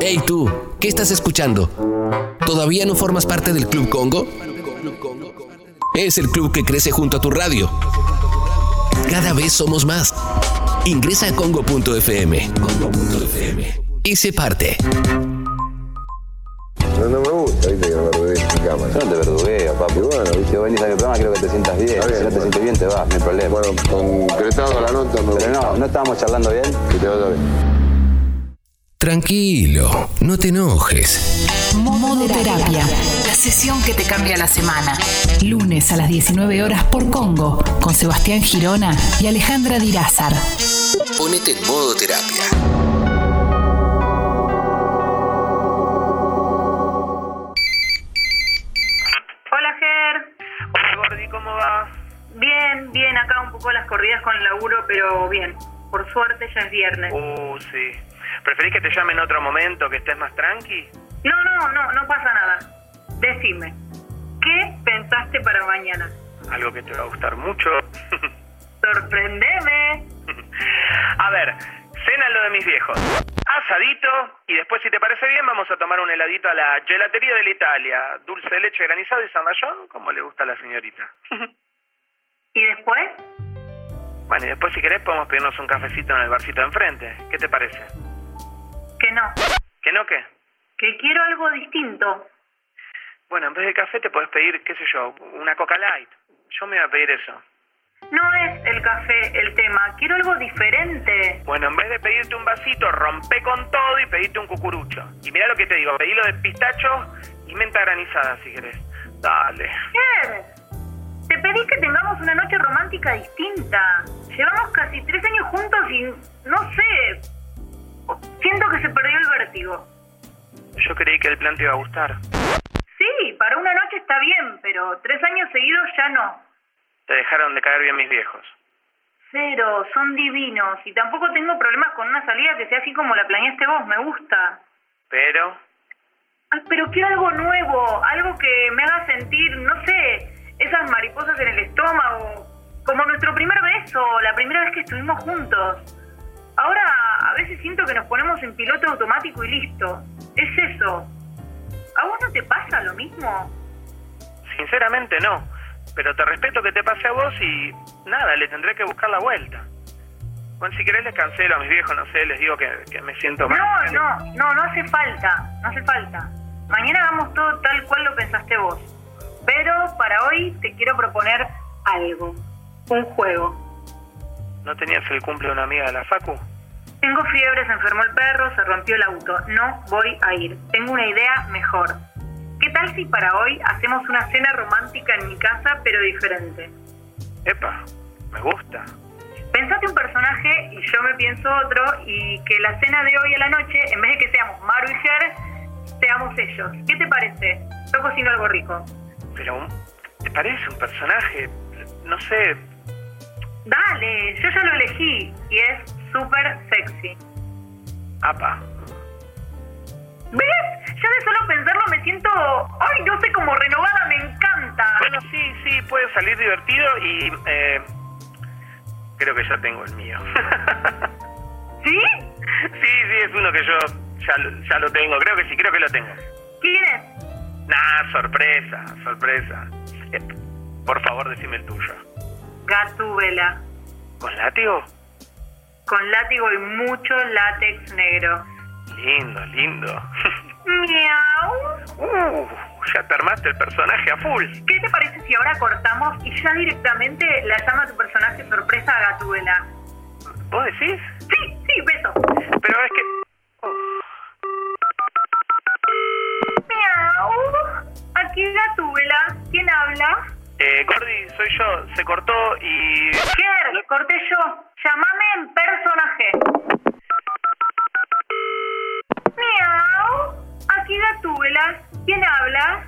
Hey tú, ¿qué estás escuchando? ¿Todavía no formas parte del Club Congo? Es el club que crece junto a tu radio. Cada vez somos más. Ingresa a congo.fm y sé parte. No, no me gusta, viste, que me verdugues en cámara. Yo no te verdugueo, papi. Bueno, viste, vos venís a mi programa, quiero que te sientas bien. Si no te sientes bien, te vas, no hay problema. Bueno, concretado la nota, me Pero no, no estábamos charlando bien. Que te vaya bien. Tranquilo, no te enojes. Modoterapia. La sesión que te cambia la semana. Lunes a las 19 horas por Congo, con Sebastián Girona y Alejandra Dirázar. Ponete en modo terapia. Hola, Ger. Hola Gordi, ¿cómo va? Bien, bien, acá un poco las corridas con el laburo, pero bien. Por suerte ya es viernes. Uh, sí. ¿Preferís que te llame en otro momento, que estés más tranqui? No, no, no, no pasa nada. Decime, ¿qué pensaste para mañana? Algo que te va a gustar mucho. Sorprendeme. a ver, cena lo de mis viejos. Asadito, y después, si te parece bien, vamos a tomar un heladito a la gelatería de la Italia. Dulce de leche granizado y zamballón, como le gusta a la señorita. ¿Y después? bueno, y después, si querés, podemos pedirnos un cafecito en el barcito de enfrente. ¿Qué te parece? Que no. ¿Que no qué? Que quiero algo distinto. Bueno, en vez de café te puedes pedir, qué sé yo, una Coca Light. Yo me iba a pedir eso. No es el café el tema, quiero algo diferente. Bueno, en vez de pedirte un vasito, rompe con todo y pedite un cucurucho. Y mira lo que te digo, pedilo de pistacho y menta granizada si querés. Dale. Ger, te pedí que tengamos una noche romántica distinta. Llevamos casi tres años juntos y no sé. Siento que se perdió el vértigo. Yo creí que el plan te iba a gustar. Sí, para una noche está bien, pero tres años seguidos ya no. Te dejaron de caer bien mis viejos. Cero, son divinos y tampoco tengo problemas con una salida que sea así como la planeaste vos, me gusta. Pero, Ay, pero quiero algo nuevo, algo que me haga sentir, no sé, esas mariposas en el estómago, como nuestro primer beso, la primera vez que estuvimos juntos. Ahora a veces siento que nos ponemos en piloto automático y listo. Es eso. ¿A vos no te pasa lo mismo? sinceramente no. Pero te respeto que te pase a vos y nada, le tendré que buscar la vuelta. Bueno, si querés les cancelo a mis viejos, no sé, les digo que, que me siento mal. No, no, no, no hace falta, no hace falta. Mañana hagamos todo tal cual lo pensaste vos. Pero para hoy te quiero proponer algo, un juego. ¿No tenías el cumple de una amiga de la Facu? Tengo fiebre, se enfermó el perro, se rompió el auto. No voy a ir. Tengo una idea mejor. ¿Qué tal si para hoy hacemos una cena romántica en mi casa, pero diferente? Epa, me gusta. Pensate un personaje y yo me pienso otro y que la cena de hoy a la noche, en vez de que seamos Maru y Ger, seamos ellos. ¿Qué te parece? Yo cocino algo rico. Pero, ¿te parece un personaje? No sé, Dale, yo ya lo elegí y es súper sexy. apa. ¿Ves? Ya de solo pensarlo me siento, ay, no sé, como renovada, me encanta. Bueno, sí, sí, puede salir divertido y eh, creo que ya tengo el mío. ¿Sí? sí, sí, es uno que yo ya, lo- ya lo tengo, creo que sí, creo que lo tengo. ¿Quién es? Nah, sorpresa, sorpresa. Eh, por favor, decime el tuyo. Gatúbela. ¿Con látigo? Con látigo y mucho látex negro. Lindo, lindo. Miau. uh, ya te armaste el personaje a full. ¿Qué te parece si ahora cortamos y ya directamente la llama a tu personaje sorpresa a Gatúbela? ¿Vos decís? Sí, sí, beso. Pero es que... oh, Miau. Aquí Gatúbela. ¿Quién habla? Eh, Gordy, soy yo. Se cortó y... Ger, corté yo. Llámame en personaje. Miau. Aquí Gatúbela. ¿Quién habla?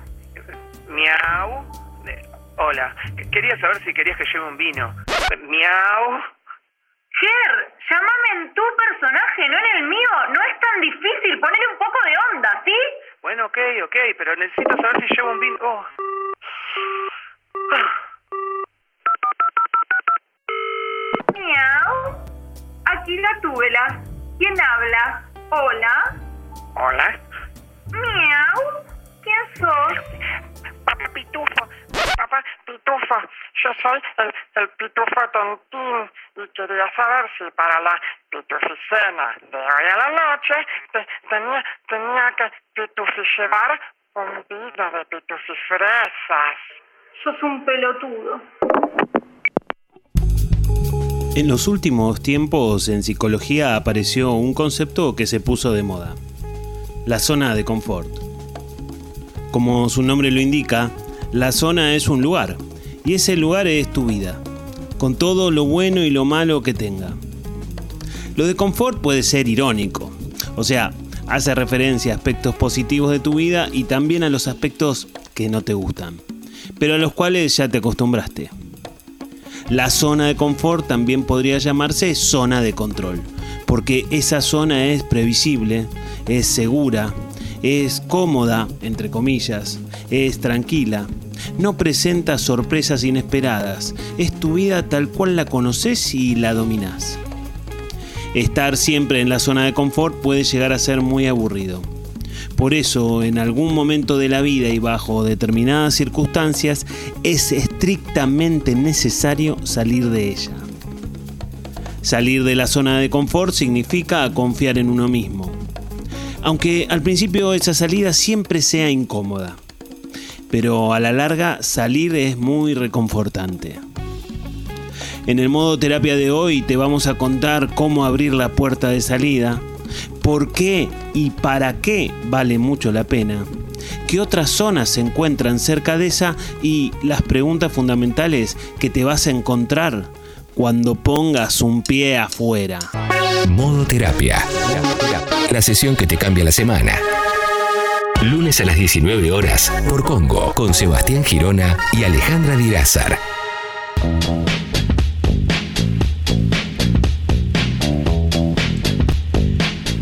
Miau. Eh, hola. Qu- Quería saber si querías que lleve un vino. Miau. Ger, llámame en tu personaje, no en el mío. No es tan difícil. Ponele un poco de onda, ¿sí? Bueno, ok, ok, pero necesito saber si llevo un vino... Oh. Miau. Aquí Gatúbela. ¿Quién habla? Hola. Hola. Miau. ¿Quién sos? Papá Pitufo. Papá Pitufo. Yo soy el, el Pitufo Tontín y quería saber si para la pituficena de hoy a la noche te- tenía, tenía que pituficebar un vino de pitufifresas. Sos un pelotudo. En los últimos tiempos en psicología apareció un concepto que se puso de moda, la zona de confort. Como su nombre lo indica, la zona es un lugar, y ese lugar es tu vida, con todo lo bueno y lo malo que tenga. Lo de confort puede ser irónico, o sea, hace referencia a aspectos positivos de tu vida y también a los aspectos que no te gustan, pero a los cuales ya te acostumbraste. La zona de confort también podría llamarse zona de control, porque esa zona es previsible, es segura, es cómoda, entre comillas, es tranquila, no presenta sorpresas inesperadas, es tu vida tal cual la conoces y la dominás. Estar siempre en la zona de confort puede llegar a ser muy aburrido. Por eso, en algún momento de la vida y bajo determinadas circunstancias, es estrictamente necesario salir de ella. Salir de la zona de confort significa confiar en uno mismo. Aunque al principio esa salida siempre sea incómoda. Pero a la larga salir es muy reconfortante. En el modo terapia de hoy te vamos a contar cómo abrir la puerta de salida, por qué y para qué vale mucho la pena, qué otras zonas se encuentran cerca de esa y las preguntas fundamentales que te vas a encontrar cuando pongas un pie afuera. Modo terapia. La sesión que te cambia la semana. Lunes a las 19 horas por Congo con Sebastián Girona y Alejandra Dirázar.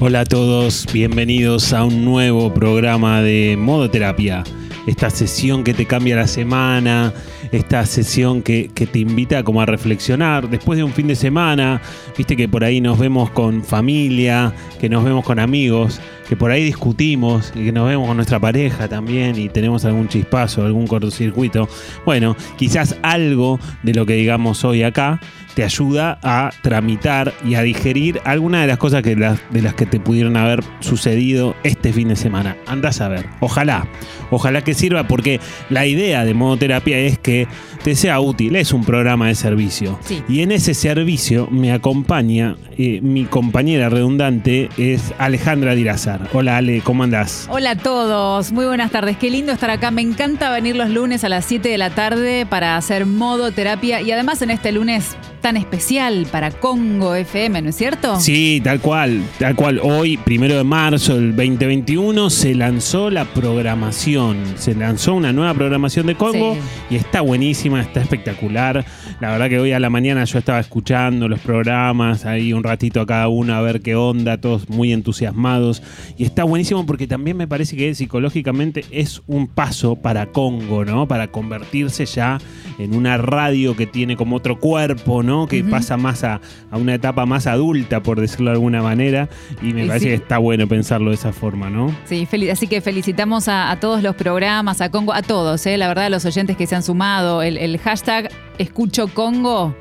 Hola a todos, bienvenidos a un nuevo programa de Modo Terapia. Esta sesión que te cambia la semana, esta sesión que, que te invita como a reflexionar después de un fin de semana, viste que por ahí nos vemos con familia, que nos vemos con amigos, que por ahí discutimos y que nos vemos con nuestra pareja también y tenemos algún chispazo, algún cortocircuito. Bueno, quizás algo de lo que digamos hoy acá te ayuda a tramitar y a digerir algunas de las cosas que las, de las que te pudieron haber sucedido este fin de semana. Andás a ver. Ojalá, ojalá que sirva porque la idea de modo terapia es que te sea útil. Es un programa de servicio. Sí. Y en ese servicio me acompaña eh, mi compañera redundante es Alejandra Dirazar. Hola Ale, ¿cómo andás? Hola a todos, muy buenas tardes. Qué lindo estar acá. Me encanta venir los lunes a las 7 de la tarde para hacer modo terapia y además en este lunes tan especial para Congo FM, ¿no es cierto? Sí, tal cual, tal cual. Hoy, primero de marzo del 2021, se lanzó la programación. Se lanzó una nueva programación de Congo Sí. y está buenísima, está espectacular. La verdad que hoy a la mañana yo estaba escuchando los programas, ahí un ratito a cada uno a ver qué onda, todos muy entusiasmados. Y está buenísimo porque también me parece que psicológicamente es un paso para Congo, ¿no? Para convertirse ya en una radio que tiene como otro cuerpo, ¿no? Que pasa más a, a una etapa más adulta, por decirlo de alguna manera. Y me Y parece sí. que está bueno pensarlo de esa forma, ¿no? Sí, así que felicitamos a, a todos los programas, a Congo, a todos, ¿eh? la verdad, a los oyentes que se han sumado. El, el hashtag Escucho Congo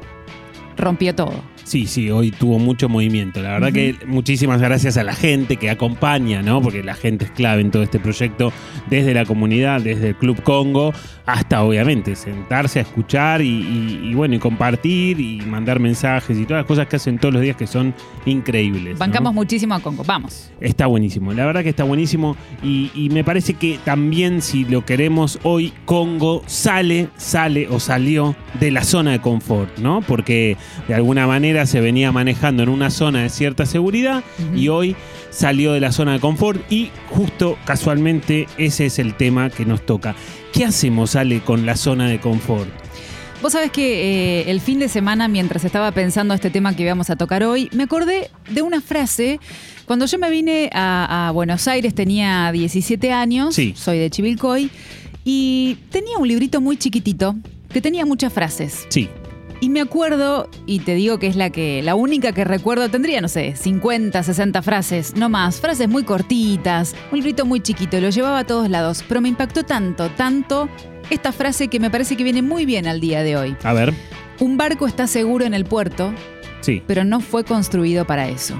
rompió todo. Sí, sí, hoy tuvo mucho movimiento. La verdad que muchísimas gracias a la gente que acompaña, ¿no? Porque la gente es clave en todo este proyecto, desde la comunidad, desde el Club Congo, hasta obviamente sentarse a escuchar y, y- y, bueno, y compartir y mandar mensajes y todas las cosas que hacen todos los días que son increíbles. ¿no? Bancamos muchísimo a Congo. Vamos. Está buenísimo, la verdad que está buenísimo y, y me parece que también si lo queremos hoy, Congo sale, sale o salió de la zona de confort, ¿no? Porque de alguna manera se venía manejando en una zona de cierta seguridad y hoy salió de la zona de confort y justo casualmente ese es el tema que nos toca. ¿Qué hacemos, Ale, con la zona de confort? Vos sabés que eh, el fin de semana, mientras estaba pensando este tema que íbamos a tocar hoy, me acordé de una frase. Cuando yo me vine a, a Buenos Aires tenía 17 años, Sí. soy de Chivilcoy, y tenía un librito muy chiquitito que tenía muchas frases. Sí, Y me acuerdo, y te digo que es la que, la única que recuerdo, tendría, no sé, 50, 60 frases, no más, frases muy cortitas, un librito muy chiquito, lo llevaba a todos lados, pero me impactó tanto, tanto esta frase que me parece que viene muy bien al día de hoy. A ver. Un barco está seguro en el puerto, Sí, pero no fue construido para eso.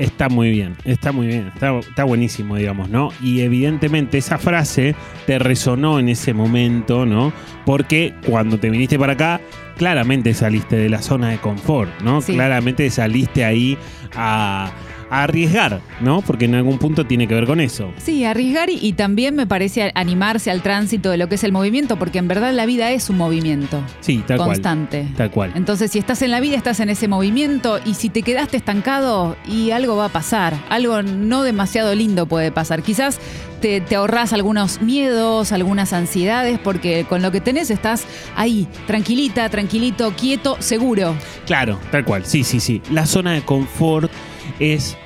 Está muy bien, está muy bien, está, está buenísimo, digamos, ¿no? Y evidentemente esa frase te resonó en ese momento, ¿no? Porque cuando te viniste para acá, claramente saliste de la zona de confort, ¿no? Sí. Claramente saliste ahí a, a arriesgar, ¿no? Porque en algún punto tiene que ver con eso. Sí, arriesgar y, y también me parece animarse al tránsito de lo que es el movimiento, porque en verdad la vida es un movimiento Sí, tal constante. cual. Tal cual. Entonces, si estás en la vida, estás en ese movimiento y si te quedaste estancado y algo va a pasar, algo no demasiado lindo puede pasar. Quizás te, te ahorras algunos miedos, algunas ansiedades, porque con lo que tenés estás ahí, tranquilita, tranquilito, quieto, seguro. Claro, tal cual. Sí, sí, sí. La zona de confort es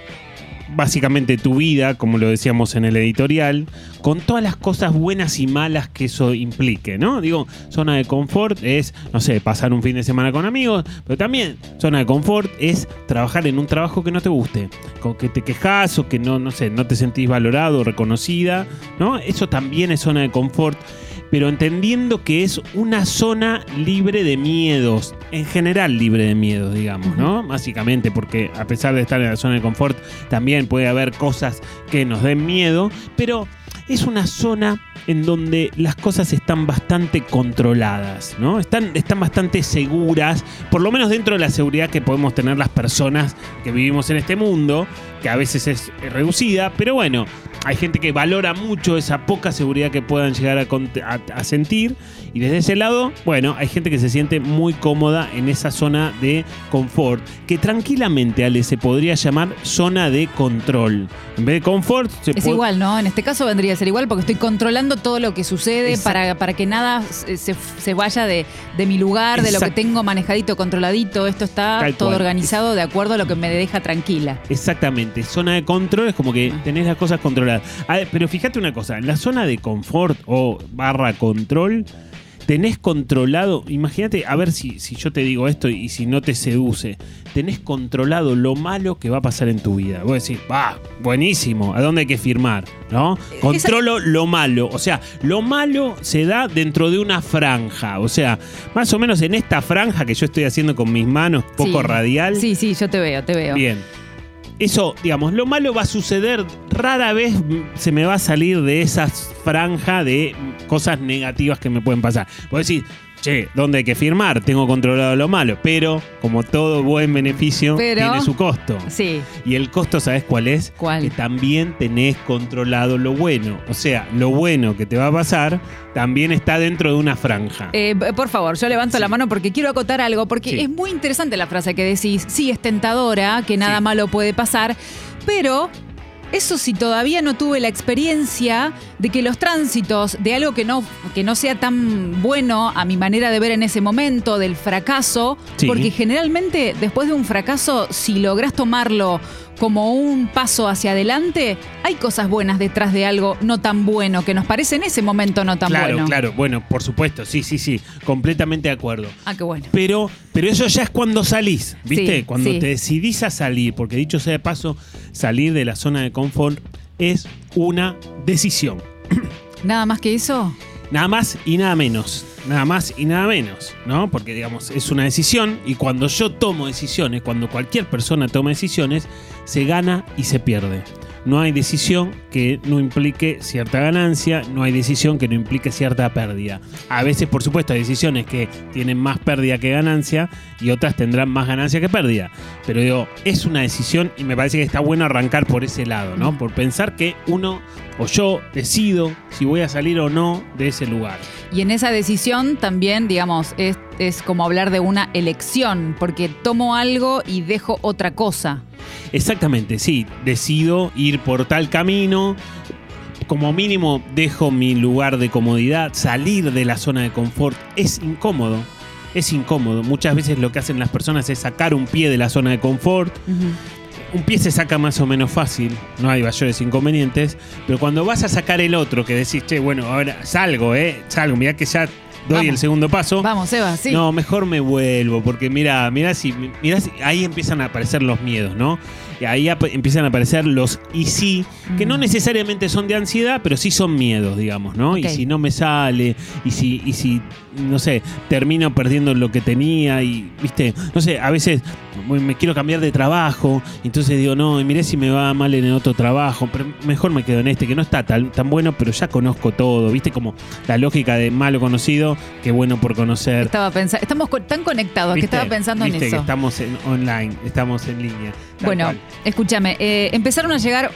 básicamente tu vida, como lo decíamos en el editorial, con todas las cosas buenas y malas que eso implique, ¿no? Digo, zona de confort es, no sé, pasar un fin de semana con amigos, pero también zona de confort es trabajar en un trabajo que no te guste, con que te quejas o que no, no sé, no te sentís valorado o reconocida, ¿no? Eso también es zona de confort pero entendiendo que es una zona libre de miedos, en general libre de miedos, digamos, ¿no? Básicamente, porque a pesar de estar en la zona de confort, también puede haber cosas que nos den miedo, pero es una zona en donde las cosas están bastante controladas, ¿no? Están, están bastante seguras, por lo menos dentro de la seguridad que podemos tener las personas que vivimos en este mundo, que a veces es reducida, pero bueno, hay gente que valora mucho esa poca seguridad que puedan llegar a, cont- a- a sentir. Y desde ese lado, bueno, hay gente que se siente muy cómoda en esa zona de confort, que tranquilamente, Ale, se podría llamar zona de control. En vez de confort, se Es igual, ¿no? En este caso vendría a ser igual porque estoy controlando todo lo que sucede para, para que nada se, se- vaya de, de mi lugar, de lo que tengo manejadito, controladito. Esto está Tal todo cual. organizado de acuerdo a lo que me deja tranquila. Exactamente, zona de control es como que tenés las cosas controladas. Ver, pero fíjate una cosa, en la zona de confort o barra control, tenés controlado, imagínate, a ver si, si yo te digo esto y si no te seduce, tenés controlado lo malo que va a pasar en tu vida. Vos decís, va, buenísimo, ¿a dónde hay que firmar? ¿No? Controlo lo malo, o sea, lo malo se da dentro de una franja, o sea, más o menos en esta franja que yo estoy haciendo con mis manos, poco Sí. radial. Sí, sí, yo te veo, te veo. Bien. Eso, digamos, lo malo va a suceder, rara vez se me va a salir de esa franja de cosas negativas que me pueden pasar. Vos decís, che, ¿dónde hay que firmar? Tengo controlado lo malo, pero como todo buen beneficio, Pero- tiene su costo. Sí. Y el costo, ¿sabes cuál es? ¿Cuál? Que también tenés controlado lo bueno. O sea, lo bueno que te va a pasar también está dentro de una franja. Eh, por favor, yo levanto Sí. la mano porque quiero acotar algo, porque Sí. es muy interesante la frase que decís. Sí, es tentadora, que nada Sí. malo puede pasar, pero eso sí todavía no tuve la experiencia de que los tránsitos de algo que no, que no sea tan bueno a mi manera de ver en ese momento, del fracaso, Sí. porque generalmente después de un fracaso, si lográs tomarlo como un paso hacia adelante, hay cosas buenas detrás de algo no tan bueno, que nos parece en ese momento no tan claro, bueno. claro. Bueno, por supuesto, sí, sí, sí. Completamente de acuerdo. Ah, qué bueno. Pero, pero eso ya es cuando salís, ¿viste? Sí, cuando sí. te decidís a salir, porque dicho sea de paso, salir de la zona de confort es una decisión. Nada más que eso. Nada más y nada menos. Nada más y nada menos, ¿no? Porque, digamos, es una decisión y cuando yo tomo decisiones, cuando cualquier persona toma decisiones, se gana y se pierde. No hay decisión que no implique cierta ganancia, no hay decisión que no implique cierta pérdida. A veces, por supuesto, hay decisiones que tienen más pérdida que ganancia y otras tendrán más ganancia que pérdida. Pero digo, es una decisión y me parece que está bueno arrancar por ese lado, ¿no? Por pensar que uno o yo decido si voy a salir o no de ese lugar. Y en esa decisión también, digamos, es, es como hablar de una elección, porque tomo algo y dejo otra cosa. Exactamente, sí. Decido ir por tal camino. Como mínimo dejo mi lugar de comodidad, salir de la zona de confort. Es incómodo. Es incómodo. Muchas veces lo que hacen las personas es sacar un pie de la zona de confort. Un pie se saca más o menos fácil, no hay mayores inconvenientes, pero cuando vas a sacar el otro, que decís, che, bueno, ahora salgo, ¿eh? Salgo, mirá que ya doy Vamos. el segundo paso. Vamos, Eva, sí. No, mejor me vuelvo, porque mira, mira si, mira si ahí empiezan a aparecer los miedos, ¿no? Ahí ap- empiezan a aparecer los y sí, que no necesariamente son de ansiedad, pero sí son miedos, digamos, ¿no? Y si no me sale, y si, y si, no sé, termino perdiendo lo que tenía, y, viste, no sé, a veces me quiero cambiar de trabajo, entonces digo, no, y miré si me va mal en el otro trabajo, pero mejor me quedo en este, que no está tan, tan bueno, pero ya conozco todo, viste, como la lógica de malo conocido, que bueno por conocer. Estaba pensando, estamos tan conectados que estaba pensando en eso. que estamos en online, estamos en línea. Bueno, cual. Escúchame, eh, empezaron a llegar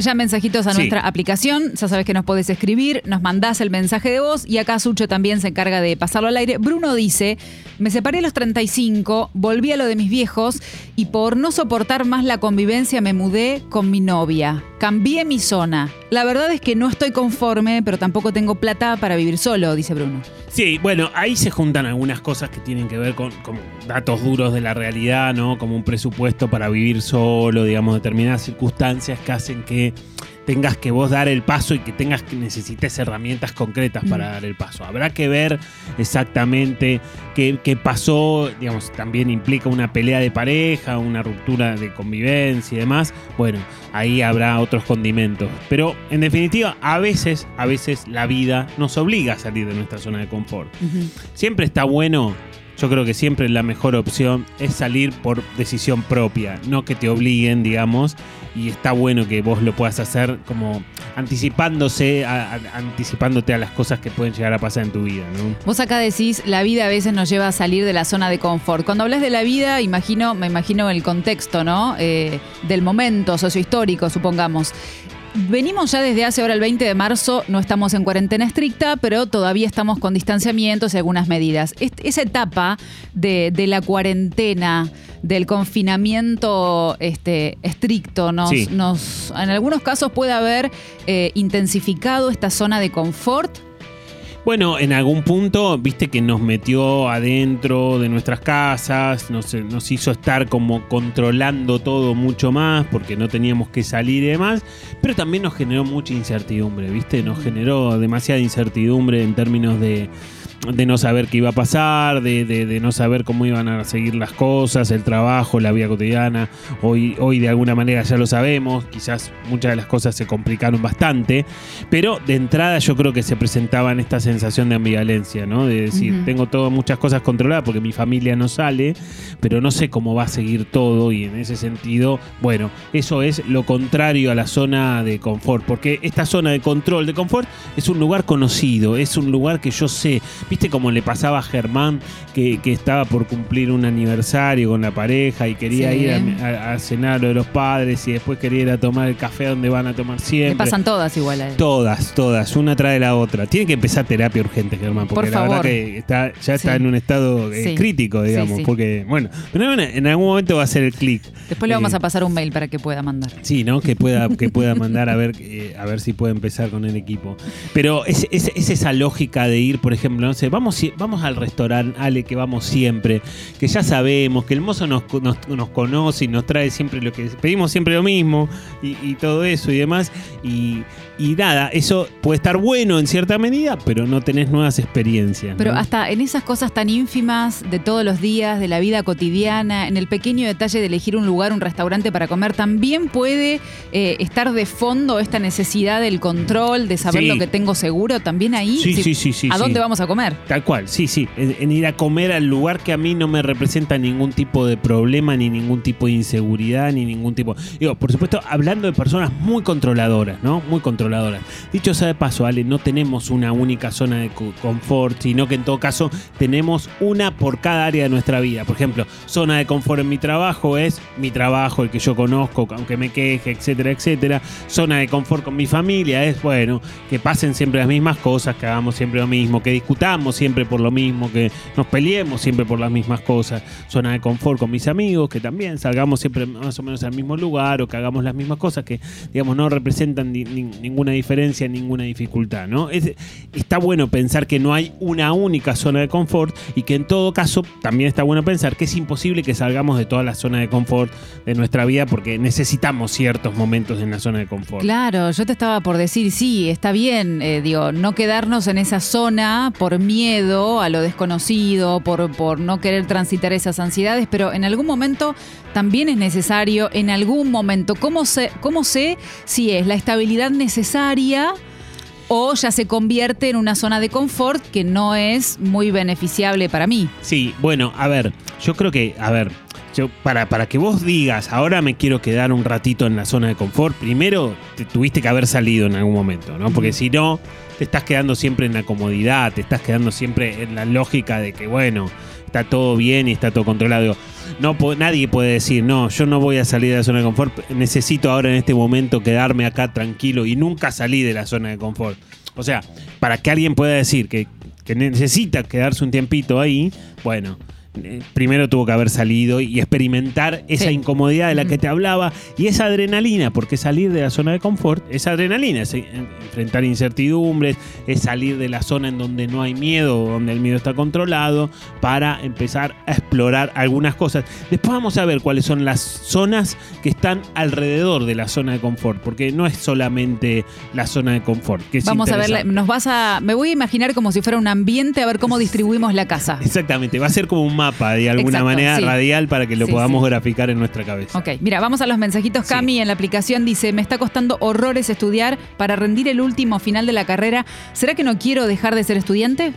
ya mensajitos a Sí. nuestra aplicación. Ya sabes que nos podés escribir, nos mandás el mensaje de voz y acá Sucho también se encarga de pasarlo al aire. Bruno dice: Me separé a los 35, volví a lo de mis viejos y por no soportar más la convivencia me mudé con mi novia. Cambié mi zona. La verdad es que no estoy conforme, pero tampoco tengo plata para vivir solo, dice Bruno. Sí, bueno, ahí se juntan algunas cosas que tienen que ver con, con datos duros de la realidad, ¿no? Como un presupuesto para vivir solo, digamos, determinadas circunstancias que hacen que tengas que vos dar el paso y que tengas que necesites herramientas concretas para Mm. dar el paso. Habrá que ver exactamente qué, qué pasó, digamos, también implica una pelea de pareja, una ruptura de convivencia y demás. Bueno, ahí habrá otros condimentos. Pero en definitiva, a veces, a veces la vida nos obliga a salir de nuestra zona de confort. Siempre está bueno, yo creo que siempre la mejor opción es salir por decisión propia, no que te obliguen, digamos, y está bueno que vos lo puedas hacer como anticipándose, anticipándote a las cosas que pueden llegar a pasar en tu vida, ¿no? Vos acá decís, la vida a veces nos lleva a salir de la zona de confort. Cuando hablas de la vida, imagino, me imagino el contexto, ¿no? Eh, del momento sociohistórico, supongamos. Venimos ya desde hace ahora el 20 de marzo, no estamos en cuarentena estricta, pero todavía estamos con distanciamientos y algunas medidas. Est- esa etapa de, de la cuarentena, del confinamiento este, estricto, nos, Sí. nos, en algunos casos puede haber eh, intensificado esta zona de confort. Bueno, en algún punto, viste que nos metió adentro de nuestras casas, nos, nos hizo estar como controlando todo mucho más porque no teníamos que salir y demás, pero también nos generó mucha incertidumbre, viste, nos generó demasiada incertidumbre en términos de, de no saber qué iba a pasar, de, de- de no saber cómo iban a seguir las cosas, el trabajo, la vida cotidiana. Hoy, hoy de alguna manera ya lo sabemos, quizás muchas de las cosas se complicaron bastante, pero de entrada yo creo que se presentaban esta sensación de ambivalencia, ¿no? De decir, tengo todas muchas cosas controladas porque mi familia no sale, pero no sé cómo va a seguir todo y en ese sentido, bueno, eso es lo contrario a la zona de confort, porque esta zona de control, de confort, es un lugar conocido, es un lugar que yo sé, viste como le pasaba a Germán, que, que estaba por cumplir un aniversario con la pareja y quería Sí. ir a, a- a cenar lo de los padres y después quería ir a tomar el café donde van a tomar siempre. pasan todas igual a él. Todas, todas, una trae la otra. Tiene que empezar terapia urgente, Germán, porque Por la verdad favor. que está, ya está Sí. en un estado eh, Sí. crítico, digamos, porque, bueno, pero en algún momento va a ser el clic. Después le vamos Eh, a pasar un mail para que pueda mandar. Sí, ¿no? Que pueda, que pueda mandar a ver, eh, a ver si puede empezar con el equipo. Pero es, es- es esa lógica de ir, por ejemplo, no vamos, vamos al restaurante, Ale, que vamos siempre, que ya sabemos, que el mozo nos conoce y nos trae siempre lo que pedimos siempre lo mismo y, y todo eso y demás. Y, y nada, eso puede estar bueno en cierta medida, pero no tenés nuevas experiencias. ¿no? Pero hasta en esas cosas tan ínfimas de todos los días, de la vida cotidiana, en el pequeño detalle de elegir un lugar, un restaurante para comer, también puede eh, estar de fondo esta necesidad del control, de saber Sí. lo que tengo seguro, también ahí. Sí, si- sí, sí, sí, ¿A sí. dónde vamos a comer? Tal cual, sí, sí. En, en ir a comer al lugar que a mí no me representa ningún tipo de problema, ni ningún tipo de inseguridad, ni ningún tipo. Digo, por supuesto, hablando de personas muy controladoras, ¿no? Muy controladoras. Dicho sea de paso, Ale, no tenemos una única zona de co- confort, sino que en todo caso tenemos una por cada área de nuestra vida. Por ejemplo, zona de confort en mi trabajo es mi trabajo, el que yo conozco, aunque me queje, etcétera, etcétera. Zona de confort con mi familia es, bueno, que pasen siempre las mismas cosas, que hagamos siempre lo mismo, que discutamos siempre por lo mismo, que nos peleemos siempre por las mismas cosas. Zona de confort con mis amigos, que también salgamos siempre más o menos al mismo lugar o que hagamos las mismas cosas que, digamos, no representan ni- ni- ninguna diferencia, ninguna dificultad, ¿no? Es- está bueno pensar que no hay una única zona de confort y que en todo caso también está bueno pensar que es imposible que salgamos de toda la zona de confort de nuestra vida porque necesitamos ciertos momentos en la zona de confort. Claro, yo te estaba por decir, sí, está bien, eh, digo, no quedarnos en esa zona por miedo a lo desconocido, por, por no querer transitar esas ansiedades, pero en algún momento también es necesario, en algún momento, ¿cómo sé, cómo sé si es la estabilidad necesaria? O ya se convierte en una zona de confort que no es muy beneficiable para mí. Sí, bueno, a ver, yo creo que, a ver, yo, para, para que vos digas, ahora me quiero quedar un ratito en la zona de confort, primero te tuviste que haber salido en algún momento, ¿no? Porque si no, te estás quedando siempre en la comodidad, te estás quedando siempre en la lógica de que, bueno, está todo bien y está todo controlado. No, nadie puede decir, no, yo no voy a salir de la zona de confort, necesito ahora en este momento quedarme acá tranquilo y nunca salí de la zona de confort. O sea, para que alguien pueda decir que, que necesita quedarse un tiempito ahí, bueno, primero tuvo que haber salido y experimentar esa Sí. incomodidad de la que te hablaba y esa adrenalina, porque salir de la zona de confort es adrenalina, es eh, enfrentar incertidumbres, es salir de la zona en donde no hay miedo, donde el miedo está controlado, para empezar a explorar algunas cosas. Después vamos a ver cuáles son las zonas que están alrededor de la zona de confort, porque no es solamente la zona de confort. Que es Vamos a ver, nos vas a. Me voy a imaginar como si fuera un ambiente a ver cómo distribuimos la casa. Exactamente, va a ser como un mapa de alguna Exacto, manera sí. radial para que lo Sí, podamos sí. graficar en nuestra cabeza. Ok, mira, vamos a los mensajitos. Cami en la aplicación dice: Me está costando horrores estudiar para rendir el último final de la carrera. ¿Será que no quiero dejar de ser estudiante?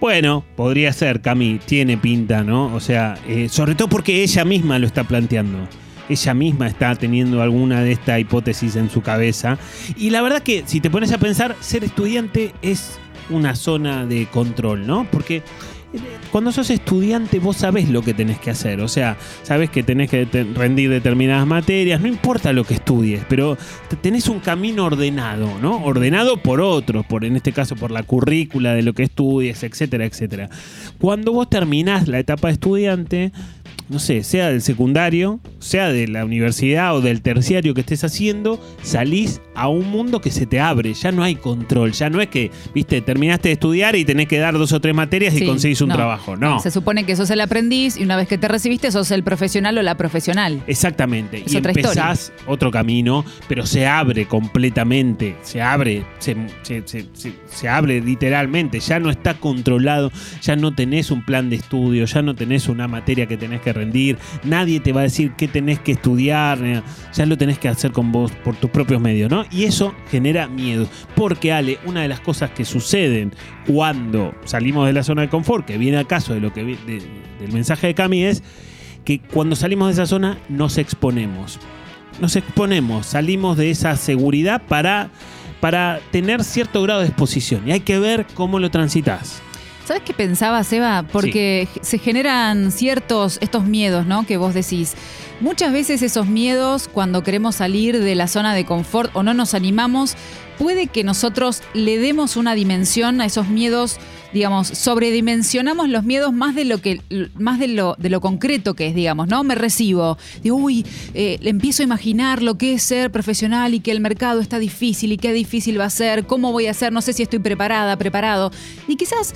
Bueno, podría ser, Cami, tiene pinta, ¿no? O sea, eh, sobre todo porque ella misma lo está planteando. Ella misma está teniendo alguna de esta hipótesis en su cabeza. Y la verdad que si te pones a pensar, ser estudiante es una zona de control, ¿no? Porque cuando sos estudiante vos sabés lo que tenés que hacer. O sea, sabés que tenés que rendir determinadas materias, no importa lo que estudies, pero te- tenés un camino ordenado, ¿no? Ordenado por otros, por en este caso por la currícula de lo que estudies, etcétera, etcétera. Cuando vos terminás la etapa de estudiante, no sé, sea del secundario, sea de la universidad o del terciario que estés haciendo, salís a un mundo que se te abre, ya no hay control, ya no es que, viste, terminaste de estudiar y tenés que dar dos o tres materias y conseguís un no, trabajo, no. Se supone que sos el aprendiz y una vez que te recibiste sos el profesional o la profesional. Exactamente. Es y otra empezás otro camino, pero se abre completamente. Se abre, se- se- se abre literalmente. Ya no está controlado, ya no tenés un plan de estudio, ya no tenés una materia que tenés que rendir. Nadie te va a decir qué tenés que estudiar. eh, Ya lo tenés que hacer con vos por tus propios medios, ¿no? Y eso genera miedo. Porque, Ale, una de las cosas que suceden cuando salimos de la zona de confort, que viene al caso de lo que del mensaje de Cami, es que cuando salimos de esa zona nos exponemos. Nos exponemos, salimos de esa seguridad para, para tener cierto grado de exposición. Y hay que ver cómo lo transitas. ¿Sabes qué pensaba, Seba? Porque se generan ciertos, estos miedos, ¿no? Que vos decís. Muchas veces esos miedos, cuando queremos salir de la zona de confort o no nos animamos, puede que nosotros le demos una dimensión a esos miedos, digamos, sobredimensionamos los miedos más de lo que, más de lo, de lo concreto que es, digamos, ¿no? Me recibo, digo, uy, eh, empiezo a imaginar lo que es ser profesional y que el mercado está difícil y qué difícil va a ser, cómo voy a ser, no sé si estoy preparada, preparado. Y quizás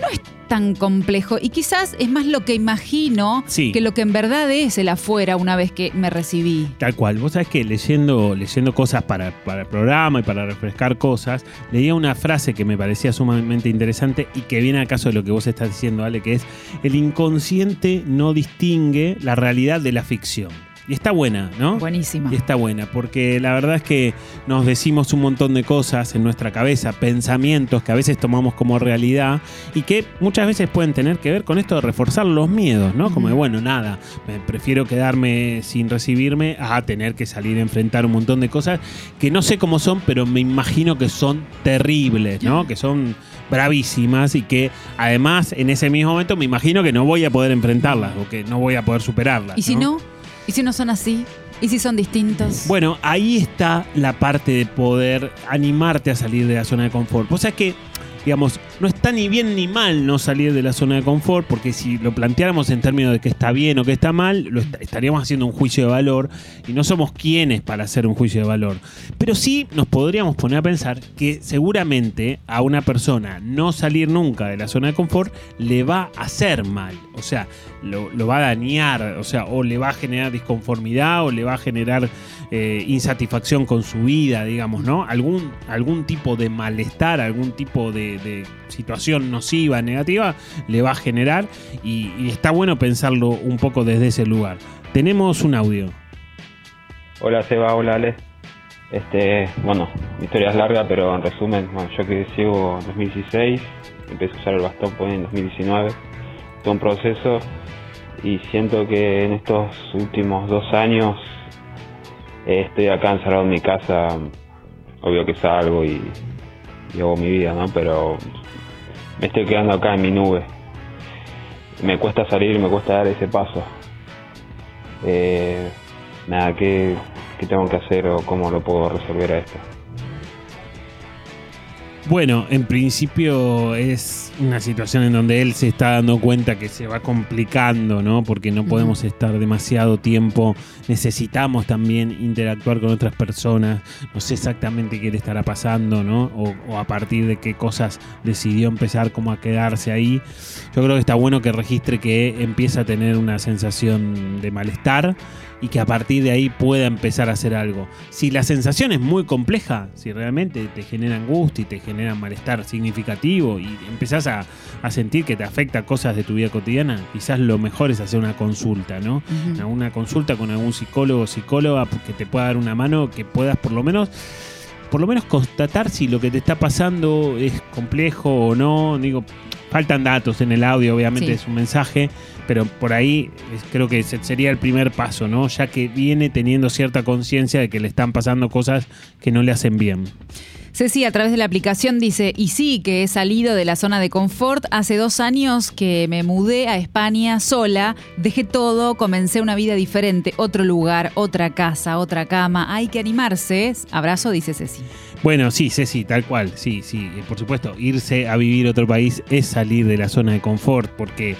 no es tan complejo y quizás es más lo que imagino Sí. que lo que en verdad es el afuera una vez que me recibí. Tal cual. Vos sabés que leyendo, leyendo cosas para, para el programa y para refrescar cosas, leía una frase que me parecía sumamente interesante y que viene al caso de lo que vos estás diciendo, Ale, que es el inconsciente no distingue la realidad de la ficción. Y está buena, ¿no? Buenísima. Y está buena, porque la verdad es que nos decimos un montón de cosas en nuestra cabeza, pensamientos que a veces tomamos como realidad y que muchas veces pueden tener que ver con esto de reforzar los miedos, ¿no? Como de, bueno, nada, me prefiero quedarme sin recibirme a tener que salir a enfrentar un montón de cosas que no sé cómo son, pero me imagino que son terribles, ¿no? Que son bravísimas y que además en ese mismo momento me imagino que no voy a poder enfrentarlas o que no voy a poder superarlas. ¿Y si no? ¿Y si no son así? ¿Y si son distintos? Bueno, ahí está la parte de poder animarte a salir de la zona de confort. O sea que, digamos, no está ni bien ni mal no salir de la zona de confort, porque si lo planteáramos en términos de que está bien o que está mal, lo est- estaríamos haciendo un juicio de valor y no somos quienes para hacer un juicio de valor. Pero sí nos podríamos poner a pensar que seguramente a una persona no salir nunca de la zona de confort le va a hacer mal. O sea, lo, va a dañar, o sea, o le va a generar disconformidad o le va a generar eh, insatisfacción con su vida, digamos, ¿no? Algún, algún tipo de malestar, algún tipo de, situación nociva, negativa, le va a generar y, está bueno pensarlo un poco desde ese lugar. Tenemos un audio. Hola Seba, hola Ale. Este, bueno, mi historia es larga, pero en resumen, yo que ciego en 2016, empecé a usar el bastón pues, en 2019, todo un proceso y siento que en estos últimos dos años eh, estoy acá encerrado en mi casa, obvio que salgo y, hago mi vida, ¿no? Pero me estoy quedando acá en mi nube. Me cuesta salir, me cuesta dar ese paso. Eh, nada, ¿qué, ¿qué tengo que hacer o cómo lo puedo resolver a esto? Bueno, en principio es una situación en donde él se está dando cuenta que se va complicando, ¿no? Porque no podemos estar demasiado tiempo, necesitamos también interactuar con otras personas, no sé exactamente qué le estará pasando, ¿no? O, o a partir de qué cosas decidió empezar como a quedarse ahí. Yo creo que está bueno que registre que empieza a tener una sensación de malestar y que a partir de ahí pueda empezar a hacer algo. Si la sensación es muy compleja, si realmente te genera angustia y te genera malestar significativo y empezás a, a sentir que te afecta cosas de tu vida cotidiana, quizás lo mejor es hacer una consulta, ¿no? Una consulta con algún psicólogo o psicóloga que te pueda dar una mano, que puedas por lo menos por lo menos constatar si lo que te está pasando es complejo o no. Digo, faltan datos en el audio, obviamente Sí. es un mensaje, pero por ahí creo que sería el primer paso, ¿no? Ya que viene teniendo cierta conciencia de que le están pasando cosas que no le hacen bien. Ceci a través de la aplicación dice, y sí, que he salido de la zona de confort. Hace dos años que me mudé a España sola, dejé todo, comencé una vida diferente, otro lugar, otra casa, otra cama. Hay que animarse. Abrazo, dice Ceci. Bueno, sí, sí, tal cual, sí, sí, eh, por supuesto, irse a vivir a otro país es salir de la zona de confort, porque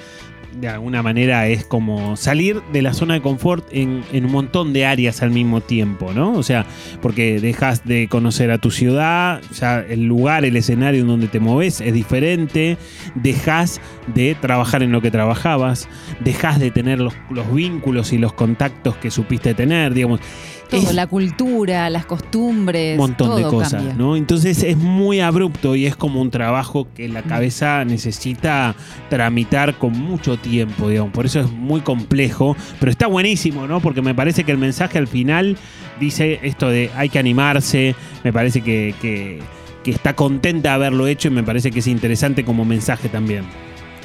de alguna manera es como salir de la zona de confort en, en un montón de áreas al mismo tiempo, ¿no? O sea, porque dejas de conocer a tu ciudad, ya el lugar, el escenario en donde te moves es diferente, dejas de trabajar en lo que trabajabas, dejas de tener los, los vínculos y los contactos que supiste tener, digamos. Todo, Es- la cultura, las costumbres, un montón de todo cosas, cambia. ¿no? Entonces es muy abrupto y es como un trabajo que la cabeza necesita tramitar con mucho tiempo, digamos. Por eso es muy complejo, pero está buenísimo, ¿no? Porque me parece que el mensaje al final dice esto de hay que animarse, me parece que, que- que está contenta de haberlo hecho y me parece que es interesante como mensaje también.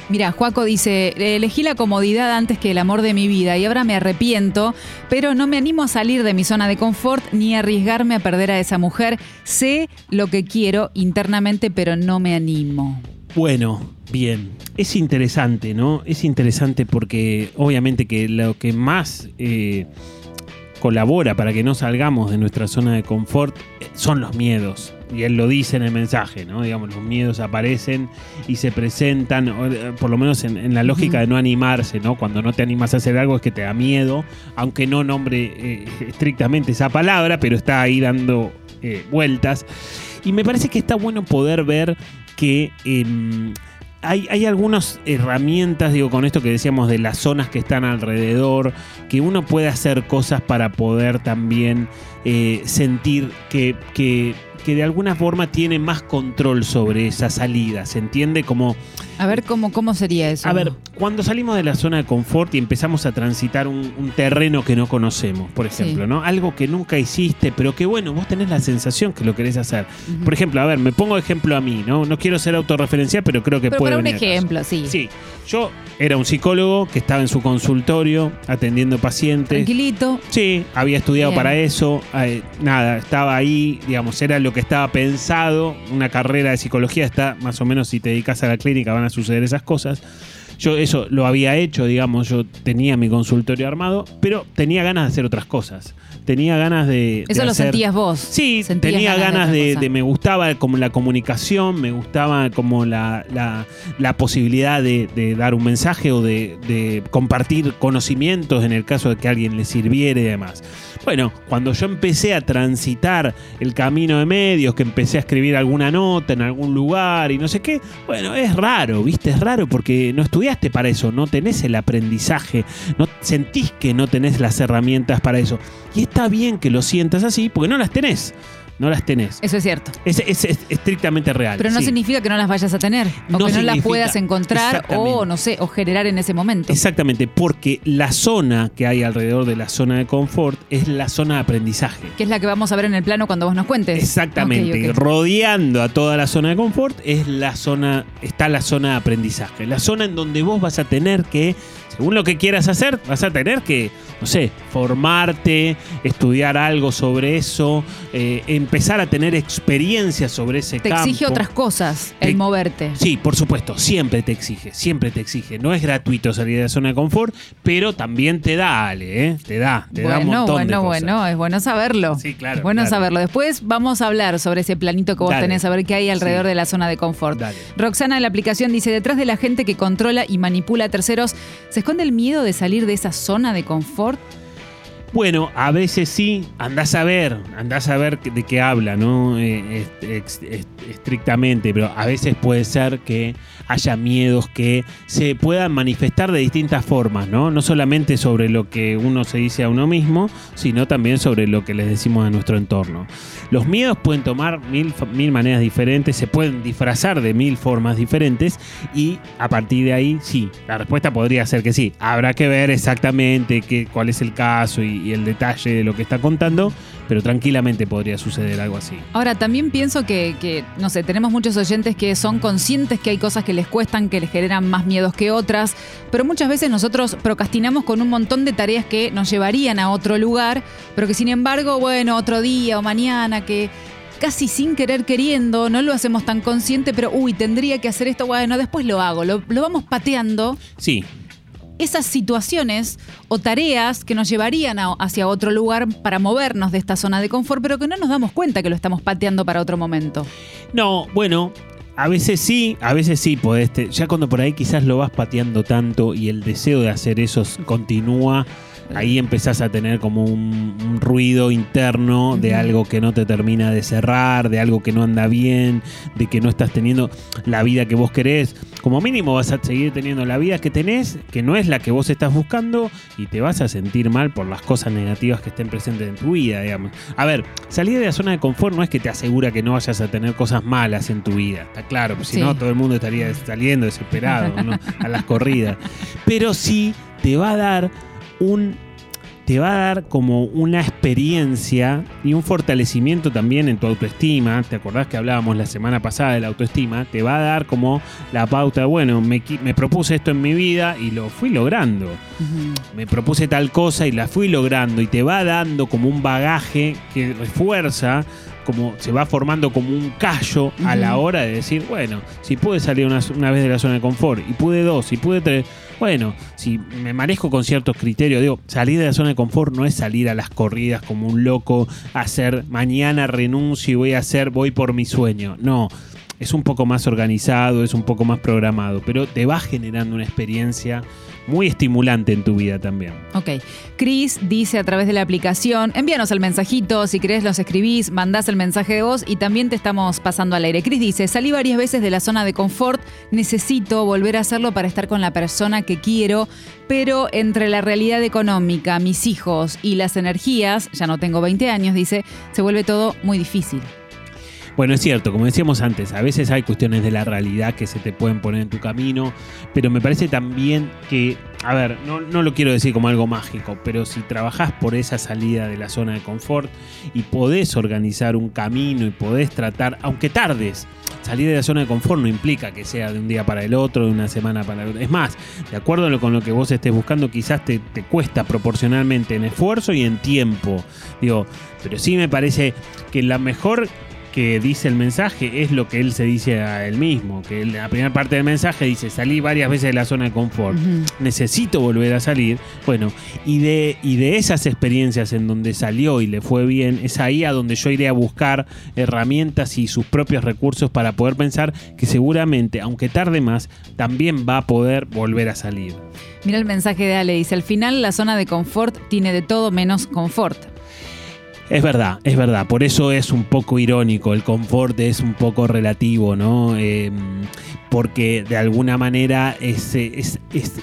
Mira, Juaco dice, elegí la comodidad antes que el amor de mi vida y ahora me arrepiento, pero no me animo a salir de mi zona de confort ni a arriesgarme a perder a esa mujer. Sé lo que quiero internamente, pero no me animo. Bueno, bien. Es interesante, ¿no? Es interesante porque obviamente que lo que más eh, colabora para que no salgamos de nuestra zona de confort eh, son los miedos. Y él lo dice en el mensaje, ¿no? Digamos, los miedos aparecen y se presentan, eh, por lo menos en, la lógica de no animarse, ¿no? Cuando no te animas a hacer algo es que te da miedo, aunque no nombre eh, estrictamente esa palabra, pero está ahí dando eh, vueltas. Y me parece que está bueno poder ver que em, hay, hay algunas herramientas, digo, con esto que decíamos de las zonas que están alrededor, que uno puede hacer cosas para poder también sentir que, que de alguna forma tiene más control sobre esa salida, ¿se entiende? Como A ver cómo, cómo sería eso. a ver, cuando salimos de la zona de confort y empezamos a transitar un, un terreno que no conocemos, por ejemplo, Sí. ¿no? Algo que nunca hiciste, pero que bueno, vos tenés la sensación que lo querés hacer. Por ejemplo, a ver, me pongo ejemplo a mí, ¿no? No quiero ser autorreferencial, pero creo que Pero puede para un ejemplo, sí. Sí, yo era un psicólogo que estaba en su consultorio atendiendo pacientes. Tranquilito. Sí, había estudiado Bien. para eso. eh, nada, estaba ahí, digamos, era lo que estaba pensado. Una carrera de psicología está más o menos, si te dedicas a la clínica, van a suceder esas cosas. Yo eso lo había hecho, digamos, yo tenía mi consultorio armado, pero tenía ganas de hacer otras cosas. Tenía ganas de. Eso de lo hacer- sentías vos. Sí, Sentías tenía ganas de, me gustaba como la comunicación, me gustaba como la, la- la posibilidad de, de dar un mensaje o de, compartir conocimientos en el caso de que a alguien le sirviera y demás. Bueno, cuando yo empecé a transitar el camino de medios, que empecé a escribir alguna nota en algún lugar y no sé qué, bueno, es raro, ¿viste? Es raro porque no estudiaste para eso, no tenés el aprendizaje, no sentís que no tenés las herramientas para eso. Y está bien que lo sientas así porque no las tenés. no las tenés. Eso es cierto. Es, es- es estrictamente real. Pero no sí. significa que no las vayas a tener. O No que no las puedas encontrar o, no sé, o generar en ese momento. Exactamente, porque la zona que hay alrededor de la zona de confort es la zona de aprendizaje. Que es la que vamos a ver en el plano cuando vos nos cuentes. Exactamente, Ok, ok. rodeando a toda la zona de confort es la zona, está la zona de aprendizaje, la zona en donde vos vas a tener que, según lo que quieras hacer, vas a tener que, no sé, formarte, estudiar algo sobre eso, eh, empezar a tener experiencia sobre ese Te campo. exige otras cosas el Te- moverte. Sí, por supuesto, siempre te exige, siempre te exige. No es gratuito salir de la zona de confort, pero también te da, Ale, ¿eh? Te da, te da un Bueno, montón de bueno, cosas. bueno, es bueno saberlo. Sí, claro, Es bueno claro. saberlo. Después vamos a hablar sobre ese planito que vos Dale. tenés, a ver qué hay alrededor Sí. de la zona de confort. Dale. Roxana de la aplicación dice, detrás de la gente que controla y manipula a terceros, ¿se esconde el miedo de salir de esa zona de confort? Bueno, a veces sí, andás a ver, andás a ver de qué habla, ¿no? Eh, estrictamente, pero a veces puede ser que haya miedos que se puedan manifestar de distintas formas, ¿no? No solamente sobre lo que uno se dice a uno mismo, sino también sobre lo que les decimos a nuestro entorno. Los miedos pueden tomar mil, mil maneras diferentes, se pueden disfrazar de mil formas diferentes y a partir de ahí, sí, la respuesta podría ser que sí. Habrá que ver exactamente qué, cuál es el caso y, y el detalle de lo que está contando, pero tranquilamente podría suceder algo así. Ahora, también pienso que, que, no sé, tenemos muchos oyentes que son conscientes que hay cosas que les cuestan, que les generan más miedos que otras, pero muchas veces nosotros procrastinamos con un montón de tareas que nos llevarían a otro lugar, pero que sin embargo, bueno, otro día o mañana, que casi sin querer queriendo, no lo hacemos tan consciente, pero uy, tendría que hacer esto, bueno, después lo hago, lo, lo vamos pateando. Sí, Esas situaciones o tareas que nos llevarían hacia otro lugar para movernos de esta zona de confort, pero que no nos damos cuenta que lo estamos pateando para otro momento. No, bueno, a veces sí, a veces sí podés. te- ya cuando por ahí quizás lo vas pateando tanto y el deseo de hacer eso continúa, ahí empezás a tener como un, un ruido interno de algo que no te termina de cerrar, de algo que no anda bien, de que no estás teniendo la vida que vos querés. Como mínimo vas a seguir teniendo la vida que tenés, que no es la que vos estás buscando, y te vas a sentir mal por las cosas negativas que estén presentes en tu vida, digamos. A ver, salir de la zona de confort no es que te asegura que no vayas a tener cosas malas en tu vida, está claro, si Sí. no todo el mundo estaría saliendo desesperado ¿no? a las corridas. Pero sí te va a dar un te va a dar como una experiencia y un fortalecimiento también en tu autoestima. ¿Te acordás que hablábamos la semana pasada de la autoestima? Te va a dar como la pauta, bueno, me, me propuse esto en mi vida y lo fui logrando me propuse tal cosa y la fui logrando y te va dando como un bagaje que refuerza, como se va formando como un callo a la hora de decir, bueno, si pude salir una, una vez de la zona de confort y pude dos y pude tres, bueno, si me manejo con ciertos criterios, digo, salir de la zona de confort no es salir a las corridas como un loco, hacer mañana renuncio y voy a hacer, voy por mi sueño, no. Es un poco más organizado, es un poco más programado, pero te va generando una experiencia muy estimulante en tu vida también. Ok. Chris dice a través de la aplicación, envíanos el mensajito, si querés los escribís, mandás el mensaje de voz y también te estamos pasando al aire. Chris dice, salí varias veces de la zona de confort, necesito volver a hacerlo para estar con la persona que quiero, pero entre la realidad económica, mis hijos y las energías, ya no tengo 20 años, dice, se vuelve todo muy difícil. Bueno, es cierto, como decíamos antes, a veces hay cuestiones de la realidad que se te pueden poner en tu camino, pero me parece también que, a ver, no, no lo quiero decir como algo mágico, pero si trabajás por esa salida de la zona de confort y podés organizar un camino y podés tratar, aunque tardes, salir de la zona de confort no implica que sea de un día para el otro, de una semana para el otro. Es más, de acuerdo con lo que vos estés buscando, quizás te, te cuesta proporcionalmente en esfuerzo y en tiempo. Digo, pero sí me parece que la mejor que dice el mensaje es lo que él se dice a él mismo, que él- la primera parte del mensaje dice, salí varias veces de la zona de confort, necesito volver a salir, bueno, y de, y de esas experiencias en donde salió y le fue bien, es ahí a donde yo iré a buscar herramientas y sus propios recursos para poder pensar que seguramente, aunque tarde más, también va a poder volver a salir. Mira el mensaje de Ale, dice, al final la zona de confort tiene de todo menos confort. Es verdad, es verdad. Por eso es un poco irónico. El confort es un poco relativo, ¿no? Eh, porque de alguna manera ese, es, es-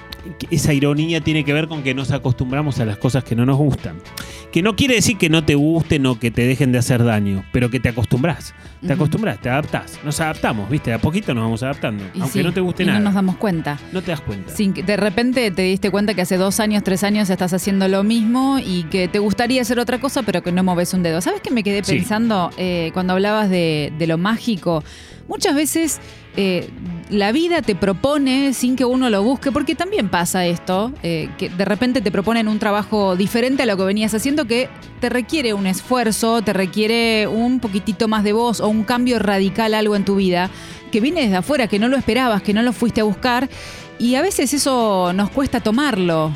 esa ironía tiene que ver con que nos acostumbramos a las cosas que no nos gustan. Que no quiere decir que no te gusten o que te dejen de hacer daño, pero que te acostumbras. Te Ujú. acostumbras, te adaptás. Nos adaptamos, ¿viste? A poquito nos vamos adaptando. Y aunque sí, no te guste y nada. no nos damos cuenta. No te das cuenta. Sin que de repente te diste cuenta que hace dos años, tres años estás haciendo lo mismo y que te gustaría hacer otra cosa, pero que no moves un dedo. ¿Sabes qué me quedé Sí. pensando eh, cuando hablabas de, de lo mágico? Muchas veces eh, la vida te propone sin que uno lo busque, porque también pasa esto, eh, que de repente te proponen un trabajo diferente a lo que venías haciendo que te requiere un esfuerzo, te requiere un poquitito más de voz o un cambio radical algo en tu vida que viene desde afuera, que no lo esperabas, que no lo fuiste a buscar. Y a veces eso nos cuesta tomarlo.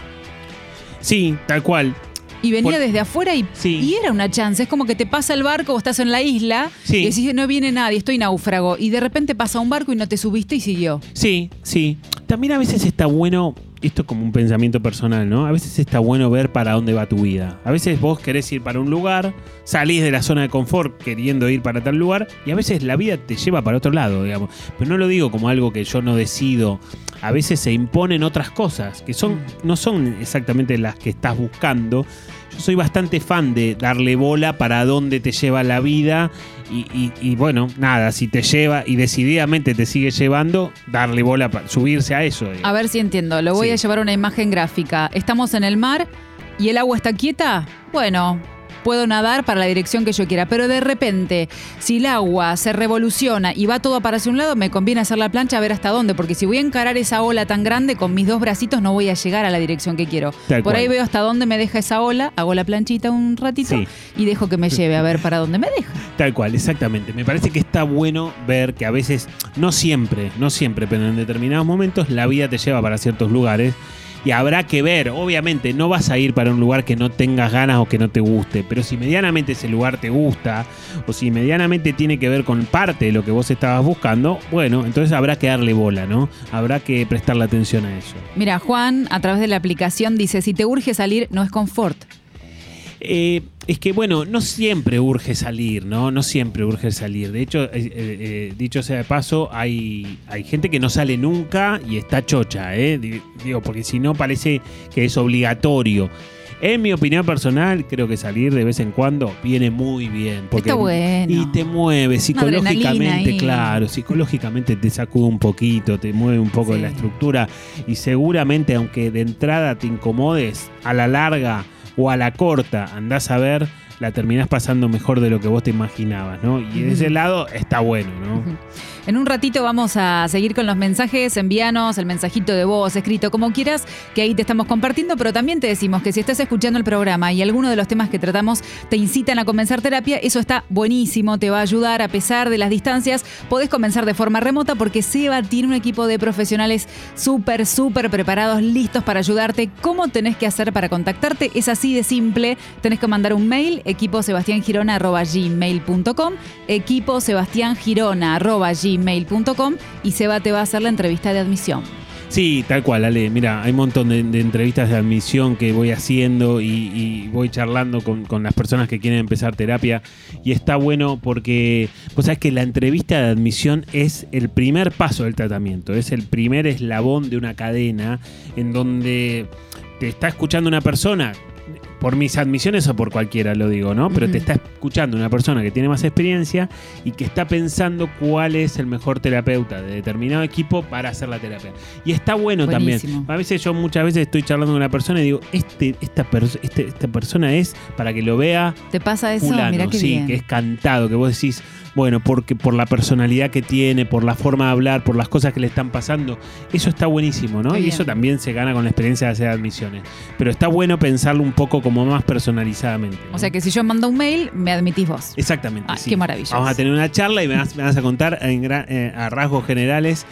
Sí, tal cual. Y venía Por- desde afuera y, Sí. y era una chance. Es como que te pasa el barco o estás en la isla Sí. y decís, no viene nadie, estoy náufrago. Y de repente pasa un barco y no te subiste y siguió. Sí, sí. También a veces está bueno, esto como un pensamiento personal, ¿no? A veces está bueno ver para dónde va tu vida. A veces vos querés ir para un lugar, salís de la zona de confort queriendo ir para tal lugar, y a veces la vida te lleva para otro lado, digamos. Pero no lo digo como algo que yo no decido. A veces se imponen otras cosas que son, no son exactamente las que estás buscando. Yo soy bastante fan de darle bola para dónde te lleva la vida y, y- y bueno, nada, si te lleva y decididamente te sigue llevando, darle bola para subirse a eso. digamos. A ver si entiendo. Lo voy Sí. a llevar a una imagen gráfica. Estamos en el mar y el agua está quieta. Bueno, puedo nadar para la dirección que yo quiera. Pero de repente, si el agua se revoluciona y va todo para hacia un lado, me conviene hacer la plancha a ver hasta dónde. Porque si voy a encarar esa ola tan grande con mis dos bracitos, no voy a llegar a la dirección que quiero. Tal Por cual. ahí veo hasta dónde me deja esa ola, hago la planchita un ratito Sí. y dejo que me lleve a ver para dónde me deja. Tal cual, exactamente. Me parece que está bueno ver que a veces, no siempre, no siempre, pero en determinados momentos la vida te lleva para ciertos lugares. Y habrá que ver, obviamente, no vas a ir para un lugar que no tengas ganas o que no te guste, pero si medianamente ese lugar te gusta, o si medianamente tiene que ver con parte de lo que vos estabas buscando, bueno, entonces habrá que darle bola, ¿no? Habrá que prestarle atención a eso. Mira, Juan, a través de la aplicación, dice: si te urge salir, no es confort. Eh, es que, bueno, no siempre urge salir, ¿no? No siempre urge salir. De hecho, eh, eh, dicho sea de paso, hay, hay gente que no sale nunca y está chocha, ¿eh? Di- Digo, porque si no parece que es obligatorio. En mi opinión personal, creo que salir de vez en cuando viene muy bien. Porque, Está bueno. Y te mueve psicológicamente, claro, psicológicamente te sacude un poquito, te mueve un poco Sí. la estructura y seguramente aunque de entrada te incomodes, a la larga o a la corta, andás a ver, la terminás pasando mejor de lo que vos te imaginabas, ¿no? Y de ese lado está bueno, ¿no? En un ratito vamos a seguir con los mensajes, envíanos el mensajito de voz, escrito como quieras, que ahí te estamos compartiendo, pero también te decimos que si estás escuchando el programa y alguno de los temas que tratamos te incitan a comenzar terapia, eso está buenísimo, te va a ayudar a pesar de las distancias, podés comenzar de forma remota porque Seba tiene un equipo de profesionales súper, súper preparados, listos para ayudarte. ¿Cómo tenés que hacer para contactarte? Es así de simple, tenés que mandar un mail, equiposebastiangirona.gmail.com, equiposebastiangirona.gmail.com y Seba te va a hacer la entrevista de admisión. Sí, tal cual, Ale. Mira, hay un montón de, entrevistas de admisión que voy haciendo y, y voy charlando con, con las personas que quieren empezar terapia. Y está bueno porque, vos sabés que la entrevista de admisión es el primer paso del tratamiento, es el primer eslabón de una cadena en donde te está escuchando una persona. Por mis admisiones o por cualquiera lo digo, ¿no? Pero te está escuchando una persona que tiene más experiencia y que está pensando cuál es el mejor terapeuta de determinado equipo para hacer la terapia. Y está bueno Buenísimo. también. A veces yo muchas veces estoy charlando con una persona y digo, este, esta, pers- este- esta persona es para que lo vea ¿Te pasa eso? fulano, Mirá qué sí, bien. que es cantado, que vos decís, bueno, porque por la personalidad que tiene, por la forma de hablar, por las cosas que le están pasando, eso está buenísimo, ¿no? Y bien. eso también se gana con la experiencia de hacer admisiones. Pero está bueno pensarlo un poco como más personalizadamente. ¿no? O sea que si yo mando un mail, me admitís vos. Exactamente. Sí. qué maravilloso. Vamos a tener una charla y me vas, me vas a contar en gra- eh, a rasgos generales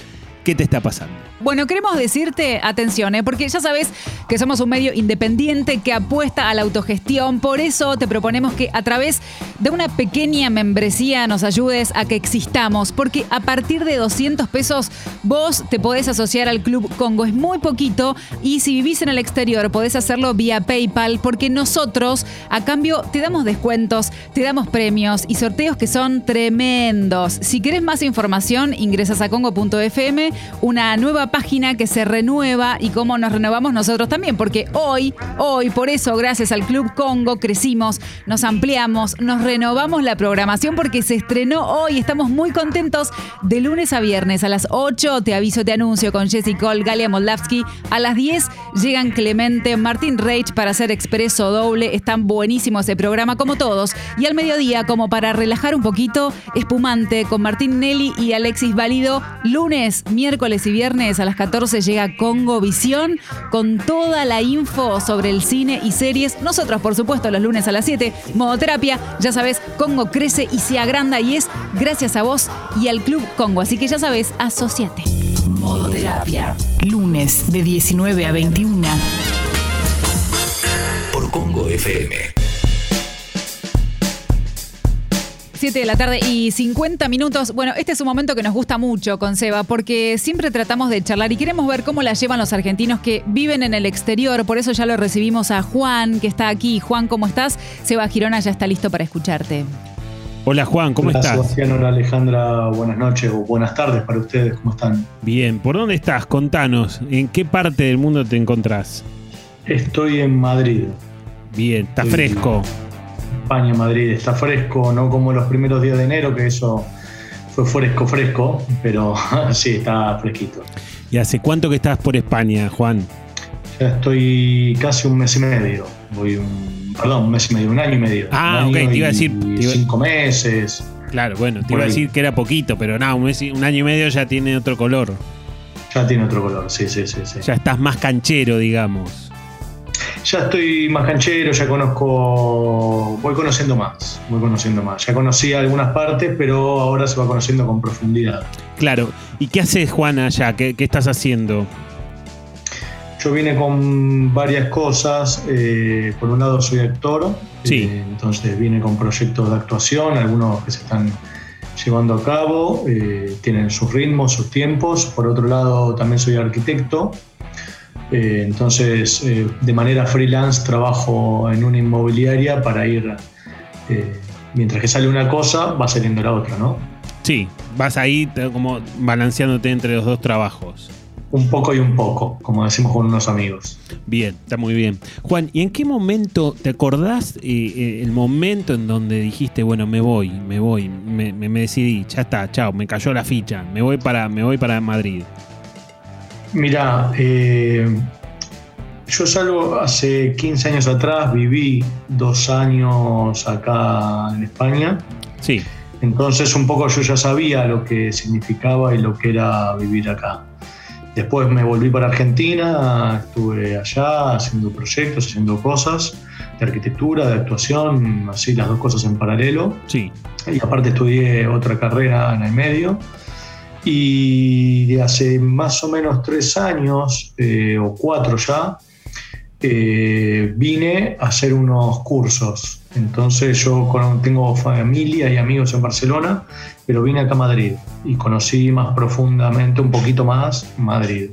¿Qué te está pasando? Bueno, queremos decirte, atención, ¿eh? porque ya sabes que somos un medio independiente que apuesta a la autogestión. Por eso te proponemos que a través de una pequeña membresía nos ayudes a que existamos. Porque a partir de 200 pesos vos te podés asociar al Club Congo. Es muy poquito y si vivís en el exterior podés hacerlo vía PayPal porque nosotros a cambio te damos descuentos, te damos premios y sorteos que son tremendos. Si querés más información ingresas a congo.fm, una nueva página que se renueva y cómo nos renovamos nosotros también, porque hoy, hoy, por eso, gracias al Club Congo, crecimos, nos ampliamos, nos renovamos la programación porque se estrenó hoy. Estamos muy contentos de lunes a viernes a las 8. Te aviso, te anuncio con Jessy Cole, Galia Moldavsky. A las 10 llegan Clemente, Martín Reich para hacer expreso doble. Están buenísimos ese programa como todos. Y al mediodía, como para relajar un poquito, espumante con Martín Nelly y Alexis Válido. Lunes, miércoles y viernes a las 14 llega Congo Visión con toda la info sobre el cine y series. Nosotros, por supuesto, los lunes a las 7, Modoterapia. Ya sabes, Congo crece y se agranda y es gracias a vos y al Club Congo. Así que ya sabes, asociate. Modoterapia. Lunes de 19 a 21. Por Congo FM. 7 de la tarde y 50 minutos. Bueno, este es un momento que nos gusta mucho con Seba porque siempre tratamos de charlar y queremos ver cómo la llevan los argentinos que viven en el exterior. Por eso ya lo recibimos a Juan, que está aquí. Juan, ¿cómo estás? Seba Girona ya está listo para escucharte. Hola Juan, ¿cómo hola, estás? Sebastián, hola Alejandra, buenas noches o buenas tardes para ustedes, ¿cómo están? Bien, ¿por dónde estás? Contanos, ¿en qué parte del mundo te encontrás? Estoy en Madrid. Bien, está fresco. España, Madrid, está fresco, no como los primeros días de enero, que eso fue fresco, fresco, pero sí, está fresquito. ¿Y hace cuánto que estás por España, Juan? Ya estoy casi un mes y medio, voy un, perdón, un mes y medio, un año y medio. Ah, Un ok, año te iba a decir- iba- Cinco meses, Claro, bueno, te iba a decir que era poquito, pero nada, un, mes y- un año y medio ya tiene otro color. ya tiene otro color, sí, sí, sí. sí. Ya estás más canchero, digamos. Ya estoy más canchero, ya conozco, voy conociendo más, voy conociendo más. Ya conocía algunas partes, pero ahora se va conociendo con profundidad. Claro. ¿Y qué haces, Juan, allá? ¿Qué, qué estás haciendo? Yo vine con varias cosas. eh, por un lado soy actor, Sí. eh, entonces vine con proyectos de actuación, algunos que se están llevando a cabo, eh, tienen sus ritmos, sus tiempos. Por otro lado también soy arquitecto, eh, entonces eh, de manera freelance trabajo en una inmobiliaria para ir, eh, mientras que sale una cosa, va saliendo la otra, ¿no? Sí, vas ahí como balanceándote entre los dos trabajos. Un poco y un poco, como decimos con unos amigos. Bien, está muy bien. Juan, ¿y en qué momento te acordás el momento en donde dijiste, bueno, me voy, me voy, me, me- me decidí, ya está, chao, me cayó la ficha, me voy para, me voy para Madrid? Mira, eh, yo salgo hace 15 años atrás, viví dos años acá en España, Sí, entonces un poco yo ya sabía lo que significaba y lo que era vivir acá. Después me volví para Argentina, estuve allá haciendo proyectos, haciendo cosas de arquitectura, de actuación, así las dos cosas en paralelo. sí, Y aparte estudié otra carrera en el medio. Y de hace más o menos tres años, eh, o cuatro ya, eh, vine a hacer unos cursos. Entonces yo tengo familia y amigos en Barcelona, pero vine acá a Madrid y conocí más profundamente, un poquito más, Madrid.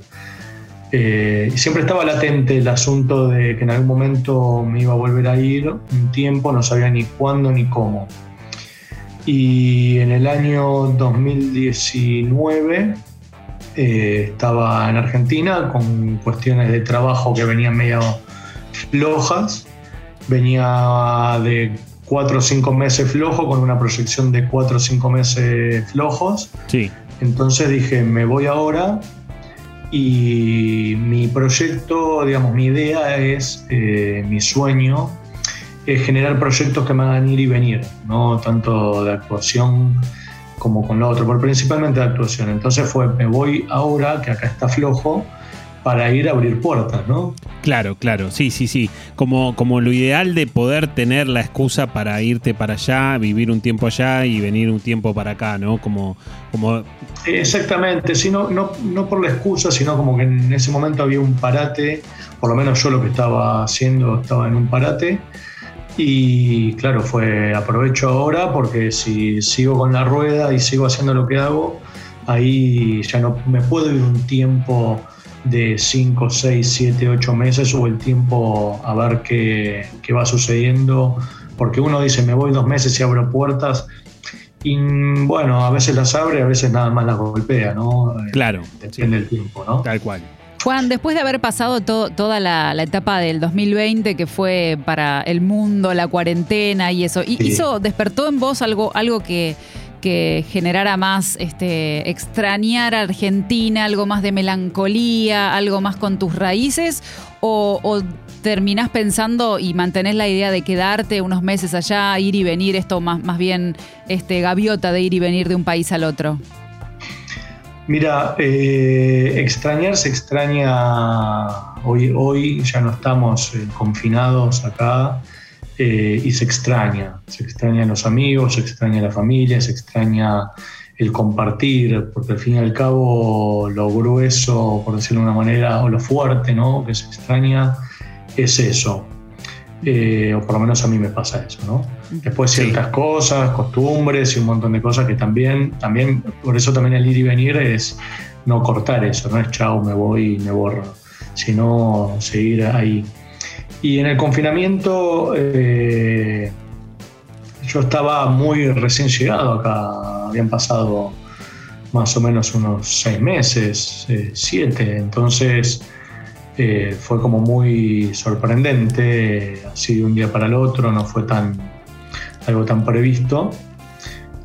Eh, siempre estaba latente el asunto de que en algún momento me iba a volver a ir un tiempo, no sabía ni cuándo ni cómo. Y en el año 2019 eh, estaba en Argentina con cuestiones de trabajo que venían medio flojas. Venía de cuatro o cinco meses flojo con una proyección de cuatro o cinco meses flojos. sí, Entonces dije, me voy ahora y mi proyecto, digamos, mi idea es, eh, mi sueño es generar proyectos que me hagan ir y venir, no tanto de actuación como con lo otro, pero principalmente de actuación. Entonces fue, me voy ahora, que acá está flojo, para ir a abrir puertas, ¿no? Claro, claro, sí, sí, sí. Como, como lo ideal de poder tener la excusa para irte para allá, vivir un tiempo allá y venir un tiempo para acá, ¿no? Como, como... Exactamente, sí, no, no, no por la excusa, sino como que en ese momento había un parate, por lo menos yo lo que estaba haciendo estaba en un parate. Y claro, fue aprovecho ahora porque si sigo con la rueda y sigo haciendo lo que hago, ahí ya no me puedo ir un tiempo de 5, 6, 7, 8 meses o el tiempo a ver qué, qué, va sucediendo, porque uno dice me voy dos meses y abro puertas y bueno, a veces las abre, a veces nada más las golpea, ¿no? Claro. Depende del tiempo, ¿no? Tal cual. Juan, después de haber pasado toda la, la, etapa del 2020, que fue para el mundo, la cuarentena y eso, Sí. hizo, despertó en vos algo, algo que, que generara más este, extrañar a Argentina, algo más de melancolía, algo más con tus raíces, o, o terminás pensando y mantenés la idea de quedarte unos meses allá, ir y venir, esto más, más bien este, gaviota de ir y venir de un país al otro? Mira, eh, extrañar se extraña, hoy, hoy ya no estamos eh, confinados acá eh, y se extraña, se extrañan los amigos, se extraña la familia, se extraña el compartir, porque al fin y al cabo lo grueso, por decirlo de una manera, o lo fuerte, ¿no? Que se extraña es eso. O por lo menos a mí me pasa eso, ¿no? Después ciertas cosas, costumbres y un montón de cosas que también, también, por eso también el ir y venir es no cortar eso, no es chao, me voy y me borro, sino seguir ahí. Y en el confinamiento eh, yo estaba muy recién llegado acá, habían pasado más o menos unos seis meses, eh, siete, entonces eh, fue como muy sorprendente, así de un día para el otro, no fue tan algo tan previsto.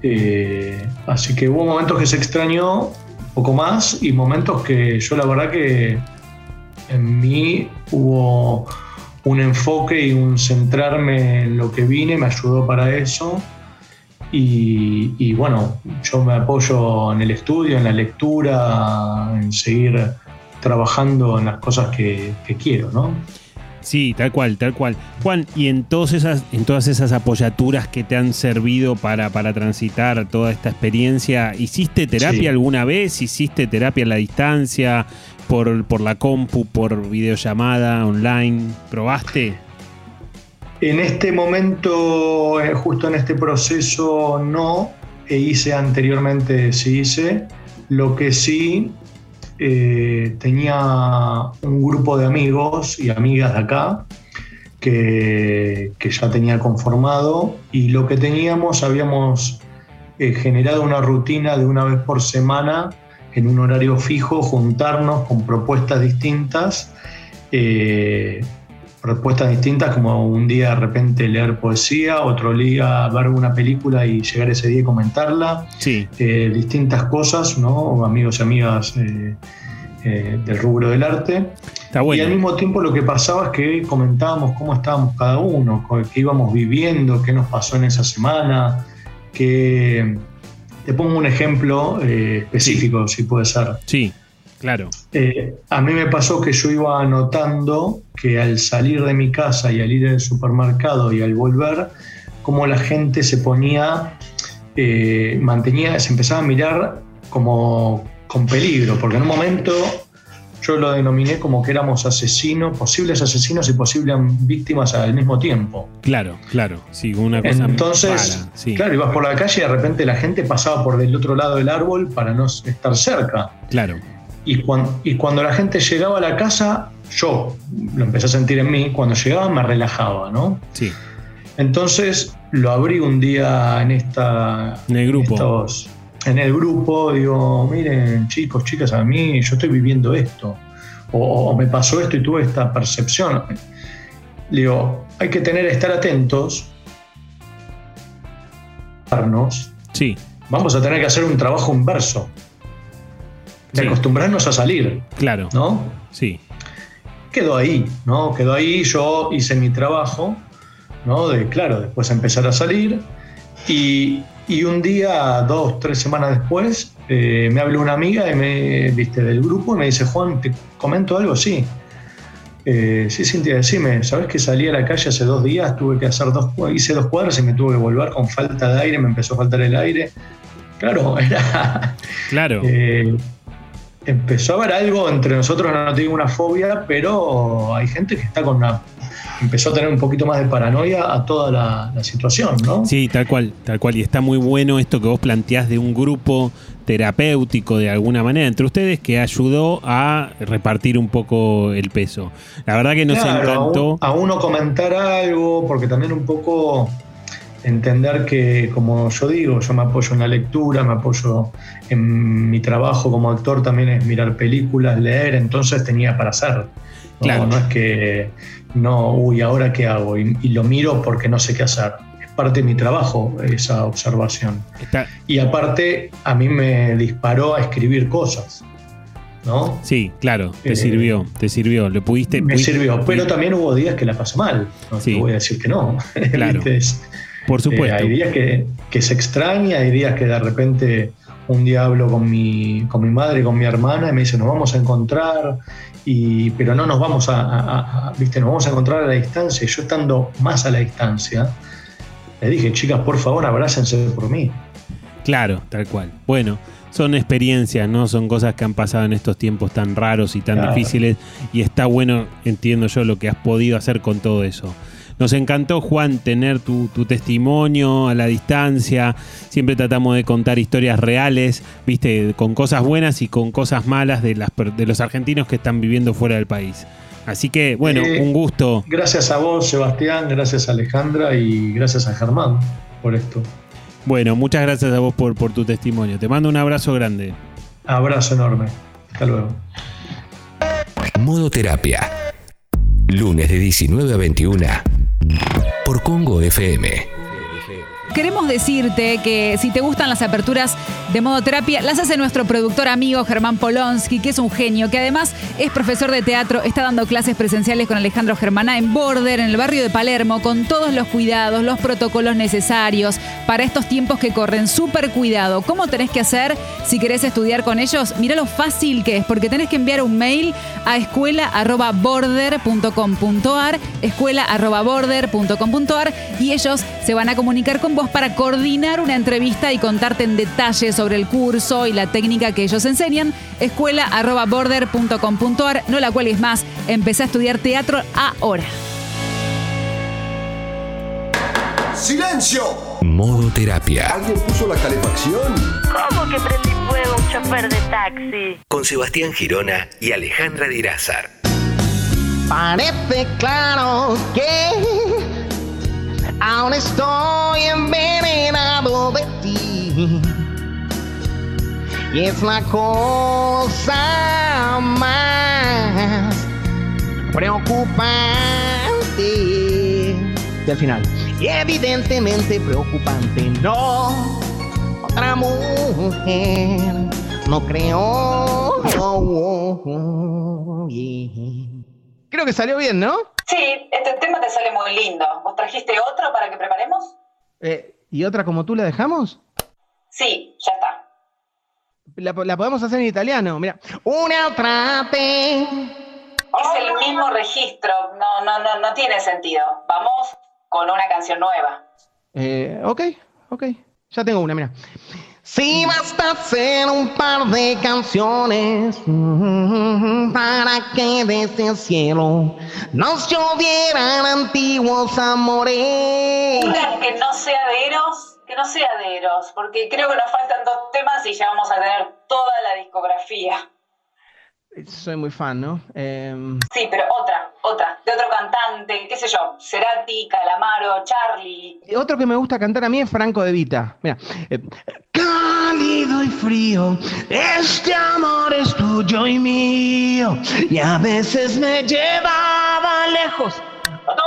Eh, así que hubo momentos que se extrañó un poco más y momentos que yo la verdad que en mí hubo un enfoque y un centrarme en lo que vine, me ayudó para eso. Y, bueno, yo me apoyo en el estudio, en la lectura, en seguir trabajando en las cosas que quiero, ¿no? Sí, tal cual, tal cual. Juan, y en todas esas, en todas esas apoyaturas que te han servido para, para transitar toda esta experiencia, ¿hiciste terapia Sí. alguna vez? ¿Hiciste terapia a la distancia? Por, por la compu, por videollamada, online? ¿Probaste? En este momento, eh, justo en este proceso, no. E hice anteriormente, sí hice. Lo que sí, eh, tenía un grupo de amigos y amigas de acá que, que ya tenía conformado y lo que teníamos, habíamos eh, generado una rutina de una vez por semana en un horario fijo, juntarnos con propuestas distintas. eh, propuestas distintas, como un día de repente leer poesía, otro día ver una película y llegar ese día y comentarla, Sí. eh, distintas cosas, ¿no? amigos y amigas eh, eh, del rubro del arte. Está bueno. Y al mismo tiempo lo que pasaba es que comentábamos cómo estábamos cada uno, qué íbamos viviendo, qué nos pasó en esa semana, que te pongo un ejemplo eh, específico, si puede ser. Sí, claro. A mí me pasó que yo iba anotando que al salir de mi casa y al ir al supermercado y al volver, como la gente se ponía, eh, mantenía, se empezaba a mirar como con peligro, porque en un momento yo lo denominé como que éramos asesinos, posibles asesinos y posibles víctimas al mismo tiempo. Claro, claro. Sí, una cosa Entonces, sí. claro, ibas por la calle y de repente la gente pasaba por del otro lado del árbol para no estar cerca. Claro. Y, cuan- y cuando la gente llegaba a la casa, yo lo empecé a sentir en mí, cuando llegaba me relajaba, ¿no? Sí. Entonces lo abrí un día en esta... En el grupo. estos- en el grupo, digo, miren chicos, chicas, a mí yo estoy viviendo esto. O, o me pasó esto y tuve esta percepción. Digo, hay que tener, estar atentos. Sí. Vamos a tener que hacer un trabajo inverso. De Sí. acostumbrarnos a salir, Claro. ¿no? Sí. Quedó ahí, ¿no? Quedó ahí, yo hice mi trabajo, ¿no? De, claro, después empezar a salir y, y un día, dos, tres semanas después, eh, me habló una amiga y me, viste, del grupo y me dice, Juan, ¿te comento algo? Sí. Eh, sí, Cintia, decime, ¿sabes que salí a la calle hace dos días? Tuve que hacer dos, hice dos cuadras y me tuve que volver con falta de aire, me empezó a faltar el aire. Claro, era. Claro. Eh, empezó a haber algo entre nosotros, no te digo una fobia, pero hay gente que está con una. Empezó a tener un poquito más de paranoia a toda la, la situación, ¿no? Sí, tal cual, tal cual. Y está muy bueno esto que vos planteás de un grupo terapéutico de alguna manera entre ustedes que ayudó a repartir un poco el peso. La verdad que nos Claro, encantó. A, un- a uno comentar algo, porque también un poco entender que, como yo digo, yo me apoyo en la lectura, me apoyo en mi trabajo como actor también es mirar películas, leer, entonces tenía para hacer. No, Claro. no es que, no, uy, ¿ahora qué hago? Y, y lo miro porque no sé qué hacer. Es parte de mi trabajo esa observación. Está- Y aparte, a mí me disparó a escribir cosas. ¿No? Sí, claro, te Eh, sirvió, te sirvió. Lo pudiste. Me pudiste- sirvió, pero también hubo días que la pasé mal. No Sí. te voy a decir que no. Claro. Por supuesto. eh, hay días que, que se extraña, hay días que de repente un día hablo con mi, con mi madre, con mi hermana, y me dice, nos vamos a encontrar, y, pero no nos vamos a, a- a- ¿viste? Nos vamos a encontrar a la distancia. Y yo estando más a la distancia, le dije, chicas, por favor, abrácense por mí. Claro, tal cual. Bueno, son experiencias, ¿no? Son cosas que han pasado en estos tiempos tan raros y tan Claro. difíciles. Y está bueno, entiendo yo, lo que has podido hacer con todo eso. Nos encantó, Juan, tener tu, tu testimonio a la distancia. Siempre tratamos de contar historias reales, viste, con cosas buenas y con cosas malas de, las, de los argentinos que están viviendo fuera del país. Así que, bueno, Eh, un gusto. Gracias a vos, Sebastián, gracias a Alejandra y gracias a Germán por esto. Bueno, muchas gracias a vos por, por tu testimonio. Te mando un abrazo grande. Abrazo enorme. Hasta luego. Modo Terapia. Lunes de 19 a 21 por Congo FM. Queremos decirte que si te gustan las aperturas de modo terapia, las hace nuestro productor amigo Germán Polonsky, que es un genio, que además es profesor de teatro, está dando clases presenciales con Alejandro Germana en Border, en el barrio de Palermo, con todos los cuidados, los protocolos necesarios para estos tiempos que corren. Súper cuidado. ¿Cómo tenés que hacer si querés estudiar con ellos? Mira lo fácil que es, porque tenés que enviar un mail a escuela.border.com.ar, escuela.border.com.ar y ellos se van a comunicar con vos para coordinar una entrevista y contarte en detalle sobre el curso y la técnica que ellos enseñan. Escuela.border.com.ar. No la cuelgues más. Empecé a estudiar teatro ahora. ¡Silencio! Modo Terapia ¿Alguien puso la calefacción? ¿Cómo que prendí fuego un chofer de taxi? con Sebastián Girona y Alejandra Dirázar. Parece claro que aún estoy envenenado de ti. Y es la cosa más preocupante del final. Y evidentemente preocupante, no. Otra mujer, no creo. Creo que salió bien, ¿no? Sí, este tema te sale muy lindo. ¿Vos trajiste otro para que preparemos? Eh, ¿Y otra como tú la dejamos? Sí, ya está. La, la podemos hacer en italiano, mira. Una otra vez. Es el mismo registro, no, no, no, no tiene sentido. Vamos con una canción nueva. Eh, ok, ok. Ya tengo una, mira. Si basta hacer un par de canciones mm, para que desde el cielo nos llovieran antiguos amores. Que no sea de Eros, que no sea de Eros, porque creo que nos faltan dos temas y ya vamos a tener toda la discografía. Soy muy fan, ¿no? Em, Sí, pero otra, otra, de otro cantante, qué sé yo, Cerati, Calamaro, Charlie. y otro que me gusta cantar a mí es Franco de Vita. Mira. eh, cálido y frío, este amor es tuyo y mío. Y a veces me llevaba lejos. Otro,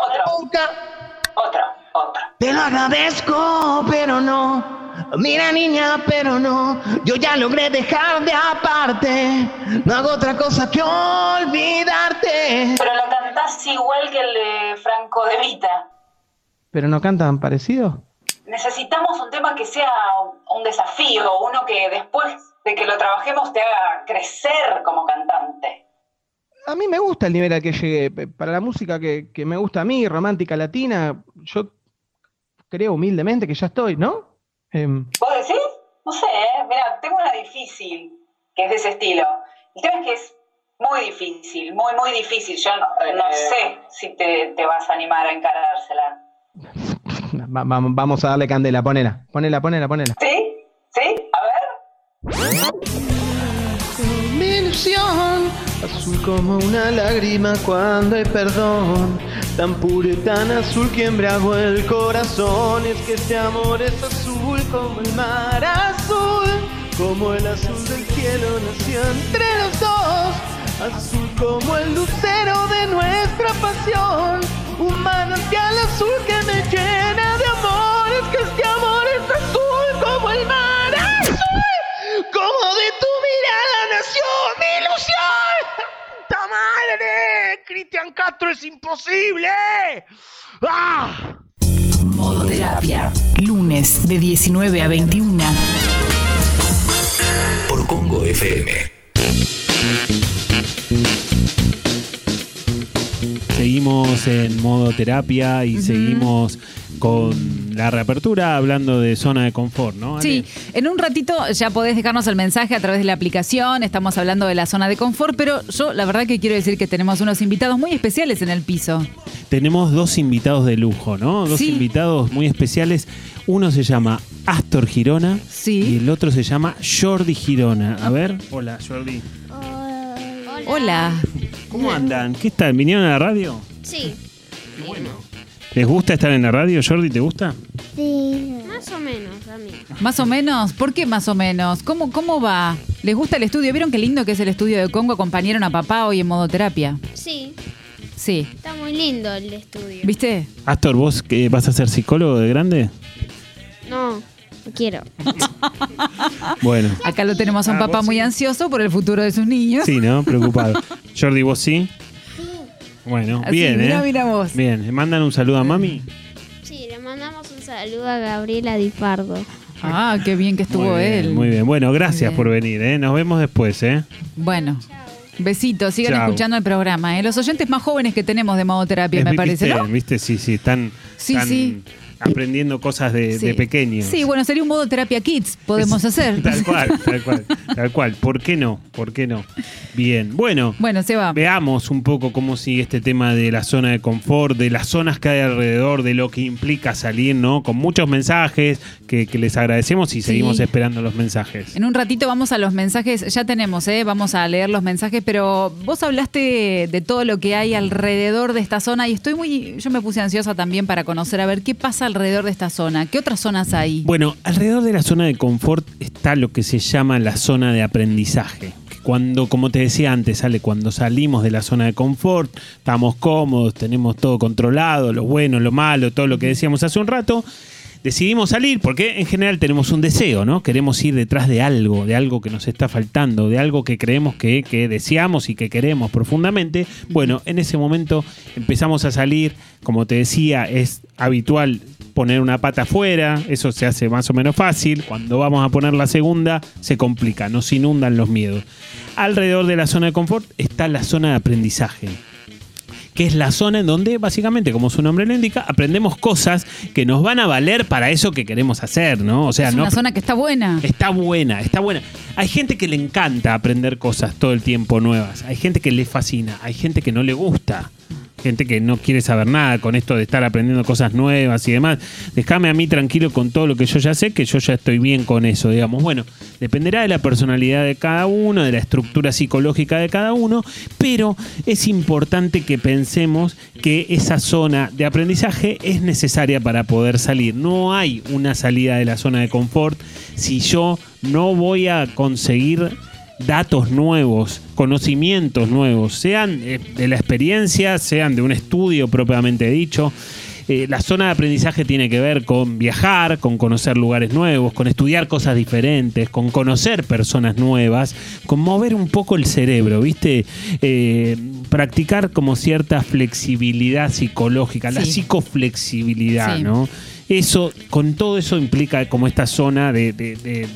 otro, otro. Te lo agradezco, pero no. Mira niña, pero no. Yo ya logré dejar de aparte. No hago otra cosa que olvidarte. Pero lo cantás igual que el de Franco de Vita. ¿Pero no cantan parecido? Necesitamos un tema que sea un desafío, uno que después de que lo trabajemos te haga crecer como cantante. A mí me gusta el nivel al que llegué. Para la música que, que me gusta a mí, romántica latina, yo creo humildemente que ya estoy, ¿no? Em, ¿Vos decís? No sé, ¿eh? mira, tengo una difícil que es de ese estilo. El tema es que es muy difícil, muy, muy difícil. Yo no, no sé si te, te vas a animar a encarársela. va- va- vamos a darle candela, ponela, ponela, ponela, ponela. ¿Sí? ¿Sí? A ver. Azul como una lágrima cuando hay perdón, tan puro y tan azul que embriagó el corazón. Es que este amor es azul como el mar azul, como el azul del cielo nació entre los dos, azul como el lucero de nuestra pasión, un manantial azul que me llena de amor. Cristian Castro es imposible. ¡Ah! Modo terapia. Lunes de 19 a 21. Por Congo FM. Seguimos en modo terapia y seguimos con la reapertura hablando de zona de confort, ¿no? Ale? Sí, en un ratito ya podés dejarnos el mensaje a través de la aplicación, estamos hablando de la zona de confort, pero yo la verdad que quiero decir que tenemos unos invitados muy especiales en el piso. Tenemos dos invitados de lujo, ¿no? Dos Sí. invitados muy especiales. Uno se llama Astor Girona y el otro se llama Jordi Girona. A ver, hola Jordi. Hola. ¿Cómo andan? ¿Qué están? ¿Vinieron a la radio? Sí. ¿Les gusta estar en la radio, Jordi? ¿Te gusta? Sí. Más o menos, a mí. Más o menos, ¿por qué más o menos? ¿Cómo, ¿Cómo va? ¿Les gusta el estudio? ¿Vieron qué lindo que es el estudio de Congo? Acompañaron a papá hoy en modo terapia. Sí, Sí. está muy lindo el estudio. ¿Viste? Astor, ¿vos que vas a ser psicólogo de grande? No, no quiero. Bueno. Acá lo tenemos a un papá muy ansioso por el futuro de sus niños. Sí, ¿no? Preocupado. Jordi, ¿vos sí? Bueno, Así, bien, mirá, ¿eh? mirá vos. Bien, ¿le mandan un saludo a mami? Sí, le mandamos un saludo a Gabriela Di Pardo. Ah, qué bien que estuvo muy bien, él. Muy bien, bueno, gracias Bien. por venir, ¿eh? Nos vemos después, ¿eh? Bueno. Besitos, sigan Chau. escuchando el programa. ¿eh? Los oyentes más jóvenes que tenemos de modo terapia, Es- me parece, ¿viste? ¿no? ¿Viste? Sí, sí, están, Sí, sí. Aprendiendo cosas de, Sí. de pequeños. Sí, bueno, sería un modo terapia kids, podemos hacer. Tal cual, tal cual, tal cual. ¿Por qué no? ¿Por qué no? Bien, bueno. Bueno, se va. Veamos un poco cómo sigue este tema de la zona de confort, de las zonas que hay alrededor, de lo que implica salir, ¿no? Con muchos mensajes que, que les agradecemos y seguimos esperando los mensajes. En un ratito vamos a los mensajes, ya tenemos, ¿eh? vamos a leer los mensajes, pero vos hablaste de todo lo que hay alrededor de esta zona y estoy muy, yo me puse ansiosa también para conocer, a ver qué pasa alrededor de esta zona, qué otras zonas hay. Bueno, alrededor de la zona de confort está lo que se llama la zona de aprendizaje. Cuando, como te decía antes, sale cuando salimos de la zona de confort, estamos cómodos, tenemos todo controlado, lo bueno, lo malo, todo lo que decíamos hace un rato. Decidimos salir porque en general tenemos un deseo, ¿no? Queremos ir detrás de algo, de algo que nos está faltando, de algo que creemos que, que deseamos y que queremos profundamente. Bueno, en ese momento empezamos a salir, como te decía, es habitual poner una pata afuera, eso se hace más o menos fácil. Cuando vamos a poner la segunda, se complica, nos inundan los miedos. Alrededor de la zona de confort está la zona de aprendizaje que es la zona en donde básicamente, como su nombre lo indica, aprendemos cosas que nos van a valer para eso que queremos hacer, ¿no? O sea, es no una zona que está buena. Está buena, está buena. Hay gente que le encanta aprender cosas todo el tiempo nuevas. Hay gente que le fascina. Hay gente que no le gusta. Gente que no quiere saber nada con esto de estar aprendiendo cosas nuevas y demás. Déjame a mí tranquilo con todo lo que yo ya sé, que yo ya estoy bien con eso, digamos. Bueno, dependerá de la personalidad de cada uno, de la estructura psicológica de cada uno, pero es importante que pensemos que esa zona de aprendizaje es necesaria para poder salir. No hay una salida de la zona de confort si yo no voy a conseguir datos nuevos, conocimientos nuevos, sean eh, de la experiencia, sean de un estudio propiamente dicho. Eh, la zona de aprendizaje tiene que ver con viajar, con conocer lugares nuevos, con estudiar cosas diferentes, con conocer personas nuevas, con mover un poco el cerebro, ¿viste? Eh, practicar como cierta flexibilidad psicológica, la psicoflexibilidad, Sí. ¿no? Eso, con todo eso implica como esta zona de, de- de-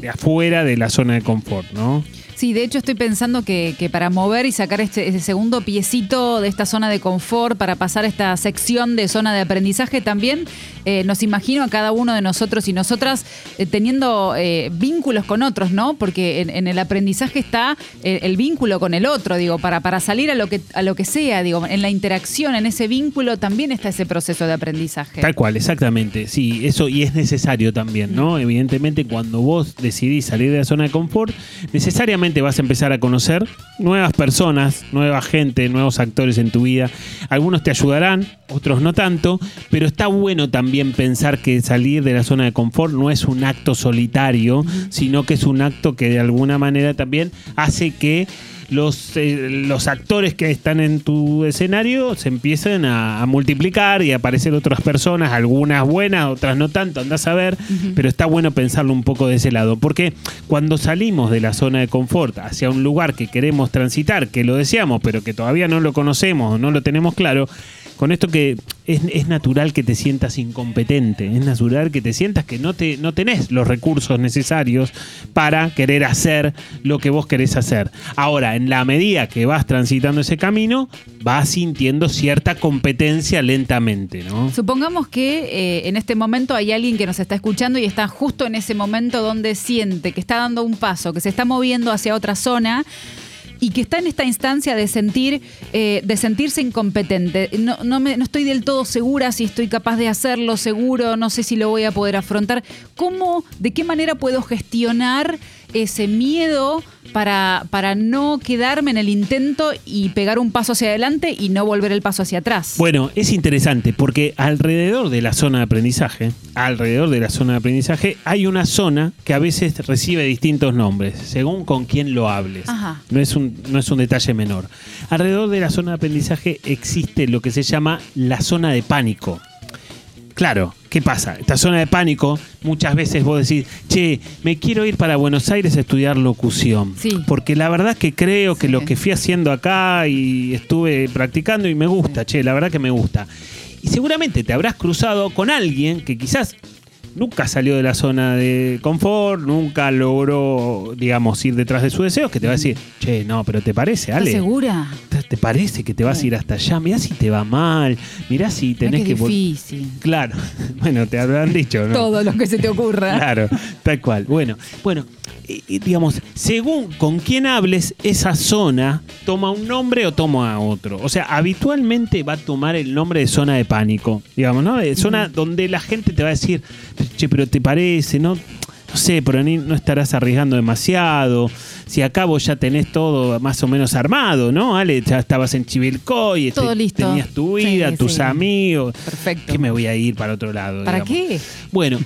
de- afuera de la zona de confort, ¿no? Sí, de hecho estoy pensando que, para mover y sacar este, ese segundo piecito de esta zona de confort, para pasar esta sección de zona de aprendizaje también, eh, nos imagino a cada uno de nosotros y nosotras eh, teniendo eh, vínculos con otros, ¿no? Porque en, el aprendizaje está el vínculo con el otro, digo, para, para salir a lo, que, a lo que sea, digo, en la interacción, en ese vínculo también está ese proceso de aprendizaje. Tal cual, exactamente. Sí, eso y es necesario también, ¿no? Evidentemente, cuando vos decidís salir de la zona de confort, necesariamente vas a empezar a conocer nuevas personas, nueva gente, nuevos actores en tu vida. Algunos te ayudarán, otros no tanto, pero está bueno también pensar que salir de la zona de confort no es un acto solitario, sino que es un acto que de alguna manera también hace que los, eh, los actores que están en tu escenario se empiecen a, a multiplicar y a aparecer otras personas, algunas buenas, otras no tanto, andás a ver, pero está bueno pensarlo un poco de ese lado, porque cuando salimos de la zona de confort hacia un lugar que queremos transitar, que lo deseamos, pero que todavía no lo conocemos o no lo tenemos claro, con esto que es, natural que te sientas incompetente, es natural que te sientas que no, te, no tenés los recursos necesarios para querer hacer lo que vos querés hacer. Ahora, en la medida que vas transitando ese camino, vas sintiendo cierta competencia lentamente, ¿no? Supongamos que eh, en este momento hay alguien que nos está escuchando y está justo en ese momento donde siente que está dando un paso, que se está moviendo hacia otra zona y que está en esta instancia de sentir eh, de sentirse incompetente. No, no, me- no estoy del todo segura si estoy capaz de hacerlo, seguro, no sé si lo voy a poder afrontar. ¿Cómo, de qué manera puedo gestionar ese miedo para, para no quedarme en el intento y pegar un paso hacia adelante y no volver el paso hacia atrás? Bueno, es interesante porque alrededor de la zona de aprendizaje, alrededor de la zona de aprendizaje, hay una zona que a veces recibe distintos nombres, según con quién lo hables. Ajá. No es un, no es un detalle menor. Alrededor de la zona de aprendizaje existe lo que se llama la zona de pánico. Claro, ¿qué pasa? Esta zona de pánico, muchas veces vos decís, che, me quiero ir para Buenos Aires a estudiar locución. Porque la verdad que creo que lo que fui haciendo acá y estuve practicando y me gusta, che, la verdad que me gusta. Y seguramente te habrás cruzado con alguien que quizás nunca salió de la zona de confort, nunca logró, digamos, ir detrás de sus deseos, que te va a decir, che, no, pero ¿te parece, ¿Estás Ale? segura? ¿Te- ¿Te parece que te vas a ir hasta allá? Mirá si te va mal, mirá si tenés que... vol- difícil. Claro, bueno, te habrán dicho, ¿no? Todo lo que se te ocurra. Claro, tal cual. Bueno, bueno, digamos, según con quién hables, esa zona toma un nombre o toma otro. O sea, habitualmente va a tomar el nombre de zona de pánico, digamos, ¿no? De zona donde la gente te va a decir, che, pero te parece, ¿no? No sé, pero no estarás arriesgando demasiado. Si acá vos ya tenés todo más o menos armado, ¿no? Ale, ya estabas en Chivilcoy, Todo te- listo. tenías tu vida, Sí, tus sí. amigos. Perfecto. ¿Qué me voy a ir para otro lado? ¿Para digamos? qué? Bueno,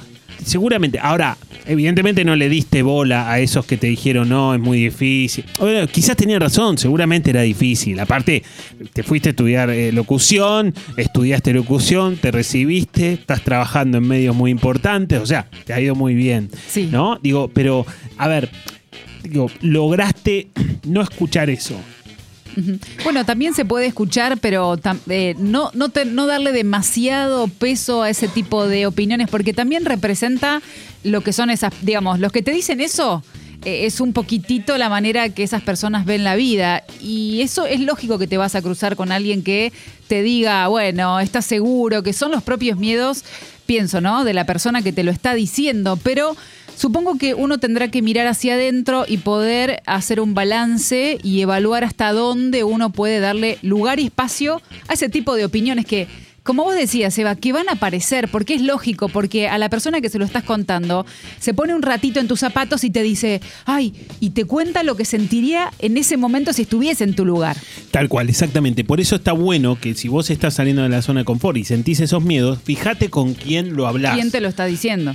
seguramente. Ahora, evidentemente no le diste bola a esos que te dijeron no, es muy difícil. Bueno, quizás tenían razón, seguramente era difícil. Aparte, te fuiste a estudiar eh, locución, estudiaste locución, te recibiste, estás trabajando en medios muy importantes, o sea, te ha ido muy bien. Sí. ¿No? Digo, pero, a ver, digo, lograste no escuchar eso. Bueno, también se puede escuchar, pero eh, no, no, te- no darle demasiado peso a ese tipo de opiniones, porque también representa lo que son esas, digamos, los que te dicen eso. eh, Es un poquitito la manera que esas personas ven la vida. Y eso es lógico que te vas a cruzar con alguien que te diga, bueno, estás seguro, que son los propios miedos, pienso, ¿no? De la persona que te lo está diciendo. Pero Supongo que uno tendrá que mirar hacia adentro y poder hacer un balance y evaluar hasta dónde uno puede darle lugar y espacio a ese tipo de opiniones que, como vos decías, Eva, que van a aparecer, porque es lógico, porque a la persona que se lo estás contando se pone un ratito en tus zapatos y te dice, ay, y te cuenta lo que sentiría en ese momento si estuviese en tu lugar. Tal cual, exactamente. Por eso está bueno que si vos estás saliendo de la zona de confort y sentís esos miedos, fíjate con quién lo hablás. ¿Quién te lo está diciendo?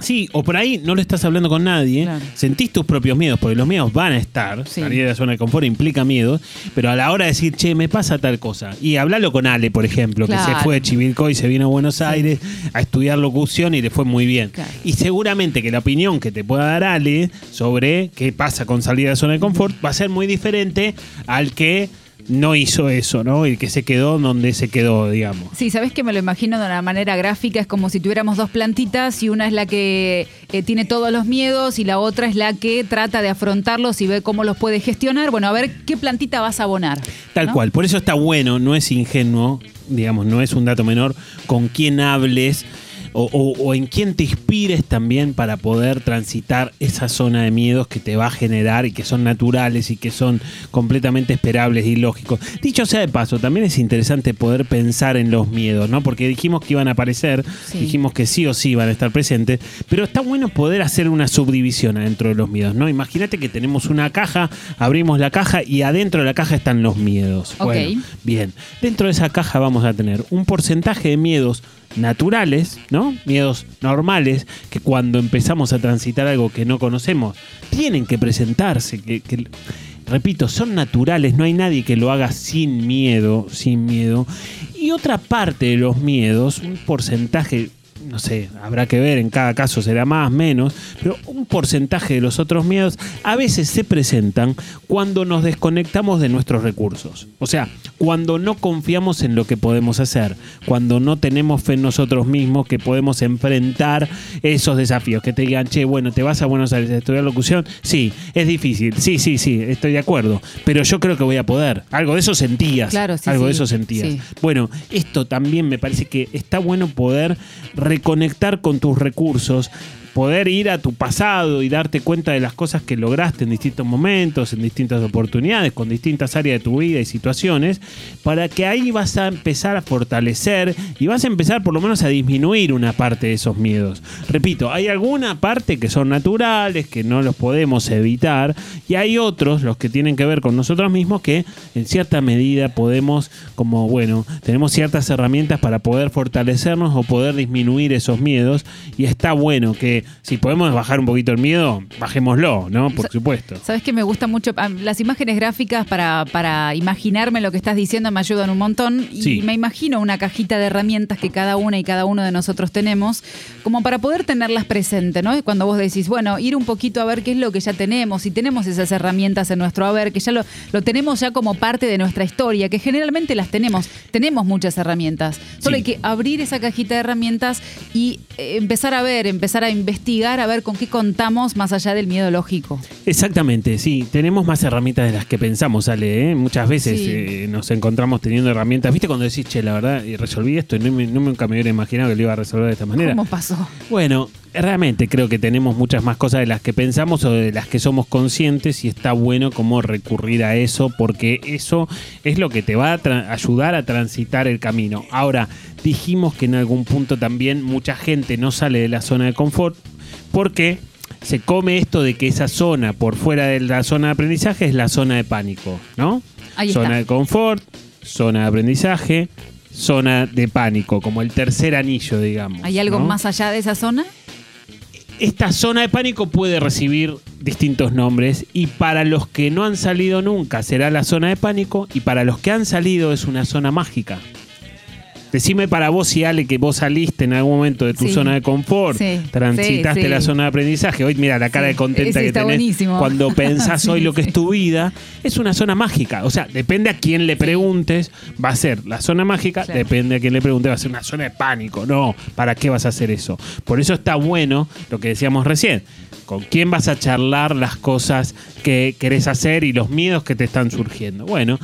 Sí, o por ahí no lo estás hablando con nadie, sentís tus propios miedos, porque los miedos van a estar, salir de la zona de confort implica miedo, pero a la hora de decir, che, me pasa tal cosa, y hablalo con Ale, por ejemplo, que se fue de Chivilcoy, se vino a Buenos Aires a estudiar locución y le fue muy bien. Y seguramente que la opinión que te pueda dar Ale sobre qué pasa con salir de la zona de confort va a ser muy diferente al que no hizo eso, ¿no? Y que se quedó donde se quedó, digamos. Sí, sabes que me lo imagino de una manera gráfica, es como si tuviéramos dos plantitas y una es la que eh, tiene todos los miedos y la otra es la que trata de afrontarlos y ve cómo los puede gestionar. Bueno, a ver qué plantita vas a abonar. Tal ¿no? cual. Por eso está bueno, no es ingenuo, digamos, no es un dato menor con quién hables. O, o- o en quién te inspires también para poder transitar esa zona de miedos que te va a generar y que son naturales y que son completamente esperables y lógicos. Dicho sea de paso, también es interesante poder pensar en los miedos, ¿no? Porque dijimos que iban a aparecer, Sí. dijimos que sí o sí iban a estar presentes, pero está bueno poder hacer una subdivisión adentro de los miedos, ¿no? Imagínate que tenemos una caja, abrimos la caja y adentro de la caja están los miedos. Bueno, bien, dentro de esa caja vamos a tener un porcentaje de miedos naturales, ¿no? Miedos normales que cuando empezamos a transitar algo que no conocemos, tienen que presentarse, que, repito, son naturales, no hay nadie que lo haga sin miedo, sin miedo. Y otra parte de los miedos, un porcentaje no sé, habrá que ver, en cada caso será más, menos, pero un porcentaje de los otros miedos a veces se presentan cuando nos desconectamos de nuestros recursos. O sea, cuando no confiamos en lo que podemos hacer, cuando no tenemos fe en nosotros mismos que podemos enfrentar esos desafíos, que te digan, che, bueno, te vas a Buenos Aires a estudiar locución, sí, es difícil, sí, sí, sí, estoy de acuerdo, pero yo creo que voy a poder. Algo de eso sentías, Claro, sí, algo de eso sentías. sí. Bueno, esto también me parece que está bueno poder reconectar con tus recursos, poder ir a tu pasado y darte cuenta de las cosas que lograste en distintos momentos, en distintas oportunidades, con distintas áreas de tu vida y situaciones, para que ahí vas a empezar a fortalecer y vas a empezar por lo menos a disminuir una parte de esos miedos. Repito, hay alguna parte que son naturales, que no los podemos evitar, y hay otros, los que tienen que ver con nosotros mismos, que en cierta medida podemos, como bueno, tenemos ciertas herramientas para poder fortalecernos o poder disminuir esos miedos, y está bueno que si podemos bajar un poquito el miedo, bajémoslo, ¿no? Por supuesto. Sabes que me gusta mucho ah, las imágenes gráficas para, para imaginarme lo que estás diciendo me ayudan un montón y Sí. me imagino una cajita de herramientas que cada una y cada uno de nosotros tenemos como para poder tenerlas presentes, ¿no? Y cuando vos decís, bueno, ir un poquito a ver qué es lo que ya tenemos y tenemos esas herramientas en nuestro haber, que ya lo, lo tenemos ya como parte de nuestra historia, que generalmente las tenemos, tenemos muchas herramientas, solo Sí. hay que abrir esa cajita de herramientas y eh, empezar a ver, empezar a investigar, a ver con qué contamos más allá del miedo lógico. Exactamente, sí, tenemos más herramientas de las que pensamos, Ale. ¿eh? Muchas veces Sí. eh, nos encontramos teniendo herramientas. ¿Viste cuando decís, che, la verdad, y resolví esto y no me- no nunca me hubiera imaginado que lo iba a resolver de esta manera? ¿Cómo pasó? Bueno, realmente creo que tenemos muchas más cosas de las que pensamos o de las que somos conscientes y está bueno como recurrir a eso porque eso es lo que te va a ayudar a transitar el camino. Ahora, dijimos que en algún punto también mucha gente no sale de la zona de confort porque se come esto de que esa zona por fuera de la zona de aprendizaje es la zona de pánico, ¿no? Ahí zona está. de confort, zona de aprendizaje, zona de pánico, como el tercer anillo, digamos. ¿Hay algo ¿no? más allá de esa zona? Esta zona de pánico puede recibir distintos nombres y para los que no han salido nunca será la zona de pánico y para los que han salido es una zona mágica. Decime para vos y Ale que vos saliste en algún momento de tu Sí. zona de confort, Sí, transitaste sí, la zona de aprendizaje. Hoy mira la cara de contenta que tenés buenísimo. cuando pensás hoy lo que es tu vida. Es una zona mágica. O sea, depende a quién le preguntes, va a ser la zona mágica, Claro. depende a quién le pregunte, va a ser una zona de pánico. No, ¿para qué vas a hacer eso? Por eso está bueno lo que decíamos recién. ¿Con quién vas a charlar las cosas que querés hacer y los miedos que te están surgiendo? Bueno,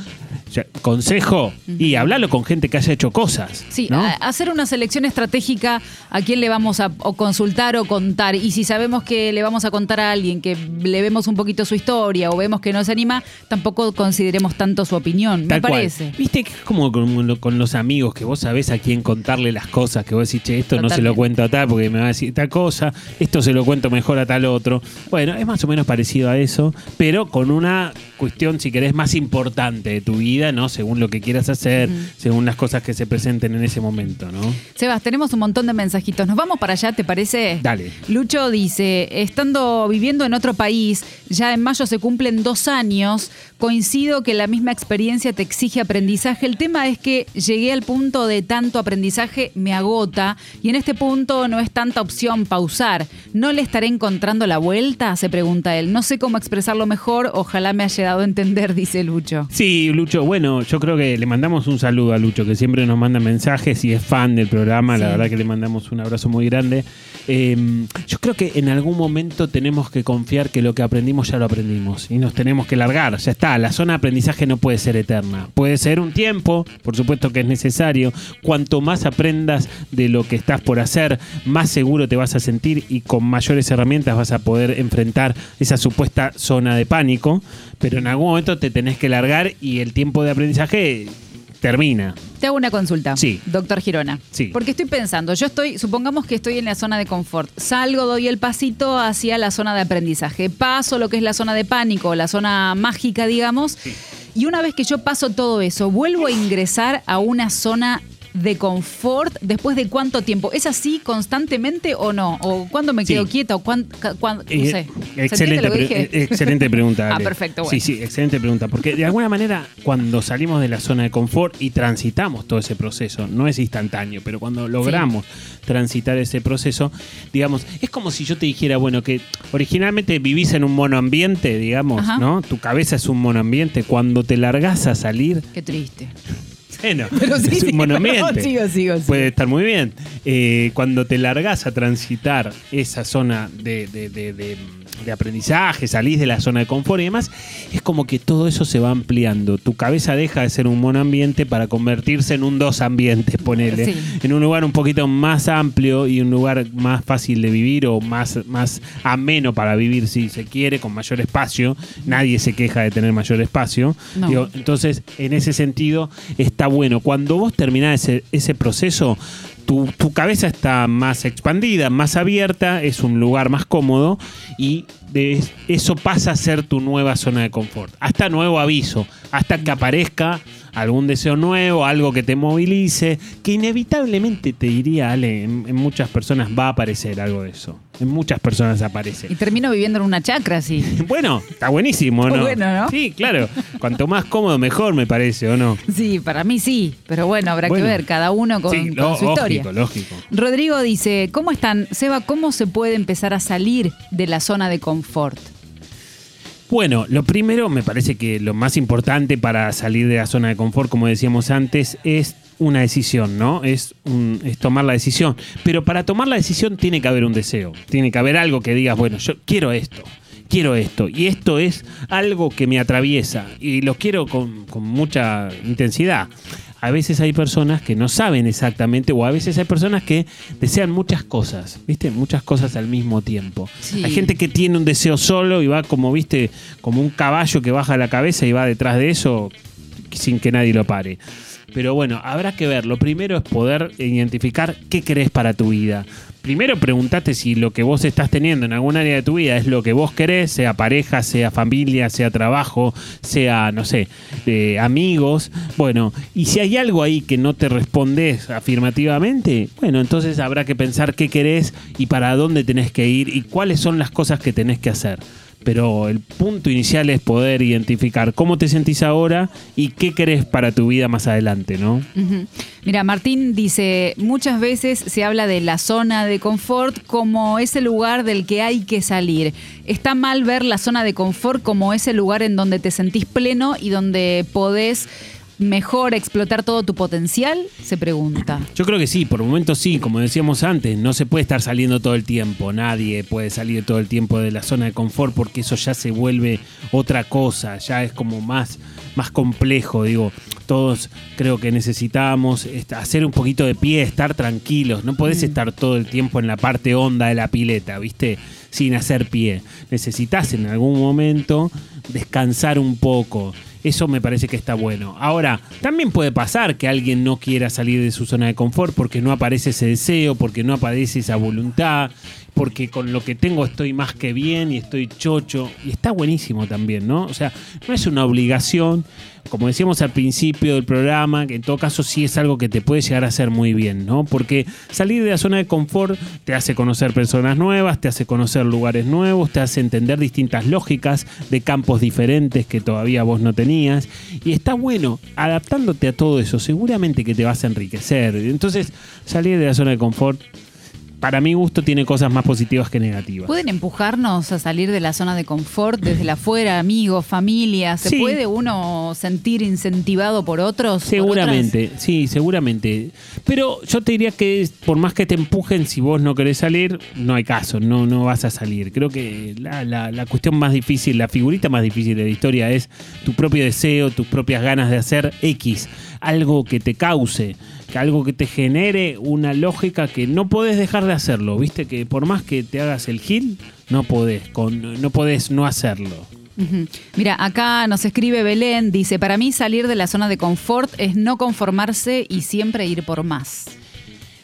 ya, consejo y hablalo con gente que haya hecho cosas. Sí, hacer una selección estratégica a quién le vamos a o consultar o contar. Y si sabemos que le vamos a contar a alguien que le vemos un poquito su historia o vemos que no se anima, tampoco consideremos tanto su opinión, me Tal cual. parece. Viste que es como con, lo- con los amigos, que vos sabés a quién contarle las cosas, que vos decís, che, esto no se lo cuento a tal porque me va a decir tal cosa, esto se lo cuento mejor a tal otro. Bueno, es más o menos parecido a eso, pero con una cuestión, si querés, más importante de tu vida, ¿no? Según lo que quieras hacer, según las cosas que se presenten en ese momento, ¿no? Sebas, tenemos un montón de mensajitos. ¿Nos vamos para allá, te parece? Dale. Lucho dice, estando viviendo en otro país, ya en mayo se cumplen dos años, coincido que la misma experiencia te exige aprendizaje. El tema es que llegué al punto de tanto aprendizaje me agota y en este punto no es tanta opción pausar. ¿No le estaré encontrando la vuelta? Se pregunta él. No sé cómo expresarlo mejor, ojalá me haya a entender, dice Lucho. Sí, Lucho, bueno, yo creo que le mandamos un saludo a Lucho, que siempre nos manda mensajes y es fan del programa, la verdad que le mandamos un abrazo muy grande. Eh, yo creo que en algún momento tenemos que confiar que lo que aprendimos ya lo aprendimos y nos tenemos que largar, ya está, la zona de aprendizaje no puede ser eterna, puede ser un tiempo, por supuesto que es necesario, cuanto más aprendas de lo que estás por hacer, más seguro te vas a sentir y con mayores herramientas vas a poder enfrentar esa supuesta zona de pánico, pero en algún momento te tenés que largar y el tiempo de aprendizaje termina. Te hago una consulta, Sí. doctor Girona. Sí. Porque estoy pensando, yo estoy, supongamos que estoy en la zona de confort, salgo, doy el pasito hacia la zona de aprendizaje, paso lo que es la zona de pánico, la zona mágica, digamos, y una vez que yo paso todo eso, vuelvo a ingresar a una zona de confort después de cuánto tiempo? ¿Es así constantemente o no? ¿O cuándo me quedo Sí. quieta? ¿O cuán- no Eh, sé. ¿Se excelente, pre- eh, excelente pregunta. Ah, perfecto, bueno. Sí, sí, excelente pregunta. Porque de alguna manera, cuando salimos de la zona de confort y transitamos todo ese proceso, no es instantáneo, pero cuando logramos transitar ese proceso, digamos, es como si yo te dijera, bueno, que originalmente vivís en un monoambiente, digamos, Ajá. ¿no? Tu cabeza es un monoambiente. Cuando te largás a salir, Qué triste. Bueno, Pero sí, es un perdón, sigo, sigo, sigo. Puede estar muy bien. Eh, cuando te largás a transitar esa zona de, de- de- de- de aprendizaje, salís de la zona de confort y demás, es como que todo eso se va ampliando. Tu cabeza deja de ser un monoambiente para convertirse en un dos ambientes, ponele. Sí. En un lugar un poquito más amplio y un lugar más fácil de vivir o más, más ameno para vivir si se quiere, con mayor espacio. Nadie se queja de tener mayor espacio. No. Digo, entonces, en ese sentido, está bueno. Cuando vos terminás ese, ese proceso, tu, cabeza está más expandida, más abierta, es un lugar más cómodo y de- eso pasa a ser tu nueva zona de confort. Hasta nuevo aviso, hasta que aparezca algún deseo nuevo, algo que te movilice, que inevitablemente te diría, Ale, en, en muchas personas va a aparecer algo de eso. En muchas personas aparece. Y termino viviendo en una chacra, sí. Bueno, está buenísimo, Está ¿no? bueno, ¿no? Sí, claro. Cuanto más cómodo, mejor, me parece, ¿o no? Sí, para mí sí, pero bueno, habrá Bueno. que ver, cada uno con, Sí, con su historia. lógico. Rodrigo dice, ¿cómo están? Seba, ¿cómo se puede empezar a salir de la zona de confort? Bueno, lo primero, me parece que lo más importante para salir de la zona de confort, como decíamos antes, es una decisión, ¿no? Es, un- es tomar la decisión. Pero para tomar la decisión tiene que haber un deseo. Tiene que haber algo que digas, bueno, yo quiero esto. Quiero esto. Y esto es algo que me atraviesa. Y lo quiero con, con mucha intensidad. A veces hay personas que no saben exactamente, o a veces hay personas que desean muchas cosas, ¿viste? Muchas cosas al mismo tiempo. Sí. Hay gente que tiene un deseo solo y va como, ¿viste? Como un caballo que baja la cabeza y va detrás de eso sin que nadie lo pare. Pero bueno, habrá que ver. Lo primero es poder identificar qué querés para tu vida. Primero preguntate si lo que vos estás teniendo en algún área de tu vida es lo que vos querés, sea pareja, sea familia, sea trabajo, sea, no sé, amigos. Bueno, y si hay algo ahí que no te respondes afirmativamente, bueno, entonces habrá que pensar qué querés y para dónde tenés que ir y cuáles son las cosas que tenés que hacer. Pero el punto inicial es poder identificar cómo te sentís ahora y qué querés para tu vida más adelante, ¿no? Mira, Martín dice, muchas veces se habla de la zona de confort como ese lugar del que hay que salir. Está mal ver la zona de confort como ese lugar en donde te sentís pleno y donde podés mejor explotar todo tu potencial, se pregunta. Yo creo que sí, por momentos sí, como decíamos antes, no se puede estar saliendo todo el tiempo, nadie puede salir todo el tiempo de la zona de confort porque eso ya se vuelve otra cosa, ya es como más, más complejo, digo, todos creo que necesitamos hacer un poquito de pie, estar tranquilos, no podés estar todo el tiempo en la parte honda de la pileta, ¿viste? Sin hacer pie. Necesitas en algún momento descansar un poco. Eso me parece que está bueno. Ahora, también puede pasar que alguien no quiera salir de su zona de confort porque no aparece ese deseo, porque no aparece esa voluntad, porque con lo que tengo estoy más que bien y estoy chocho. Y está buenísimo también, ¿no? O sea, no es una obligación. Como decíamos al principio del programa, que en todo caso sí es algo que te puede llegar a hacer muy bien, ¿no? Porque salir de la zona de confort te hace conocer personas nuevas, te hace conocer lugares nuevos, te hace entender distintas lógicas de campos diferentes que todavía vos no tenías. Y está bueno, adaptándote a todo eso, seguramente que te vas a enriquecer. Entonces, salir de la zona de confort para mi gusto tiene cosas más positivas que negativas. ¿Pueden empujarnos a salir de la zona de confort desde la afuera, amigos, familia? ¿Se Sí. puede uno sentir incentivado por otros? por Seguramente, sí, seguramente. Pero yo te diría que por más que te empujen, si vos no querés salir, no hay caso, no, no vas a salir. Creo que la, la- la cuestión más difícil, la figurita más difícil de la historia es tu propio deseo, tus propias ganas de hacer X, algo que te cause, que algo que te genere una lógica que no podés dejar de hacerlo, viste que por más que te hagas el gil, no podés, con, no podés no hacerlo. Mira, acá nos escribe Belén, dice, para mí salir de la zona de confort es no conformarse y siempre ir por más.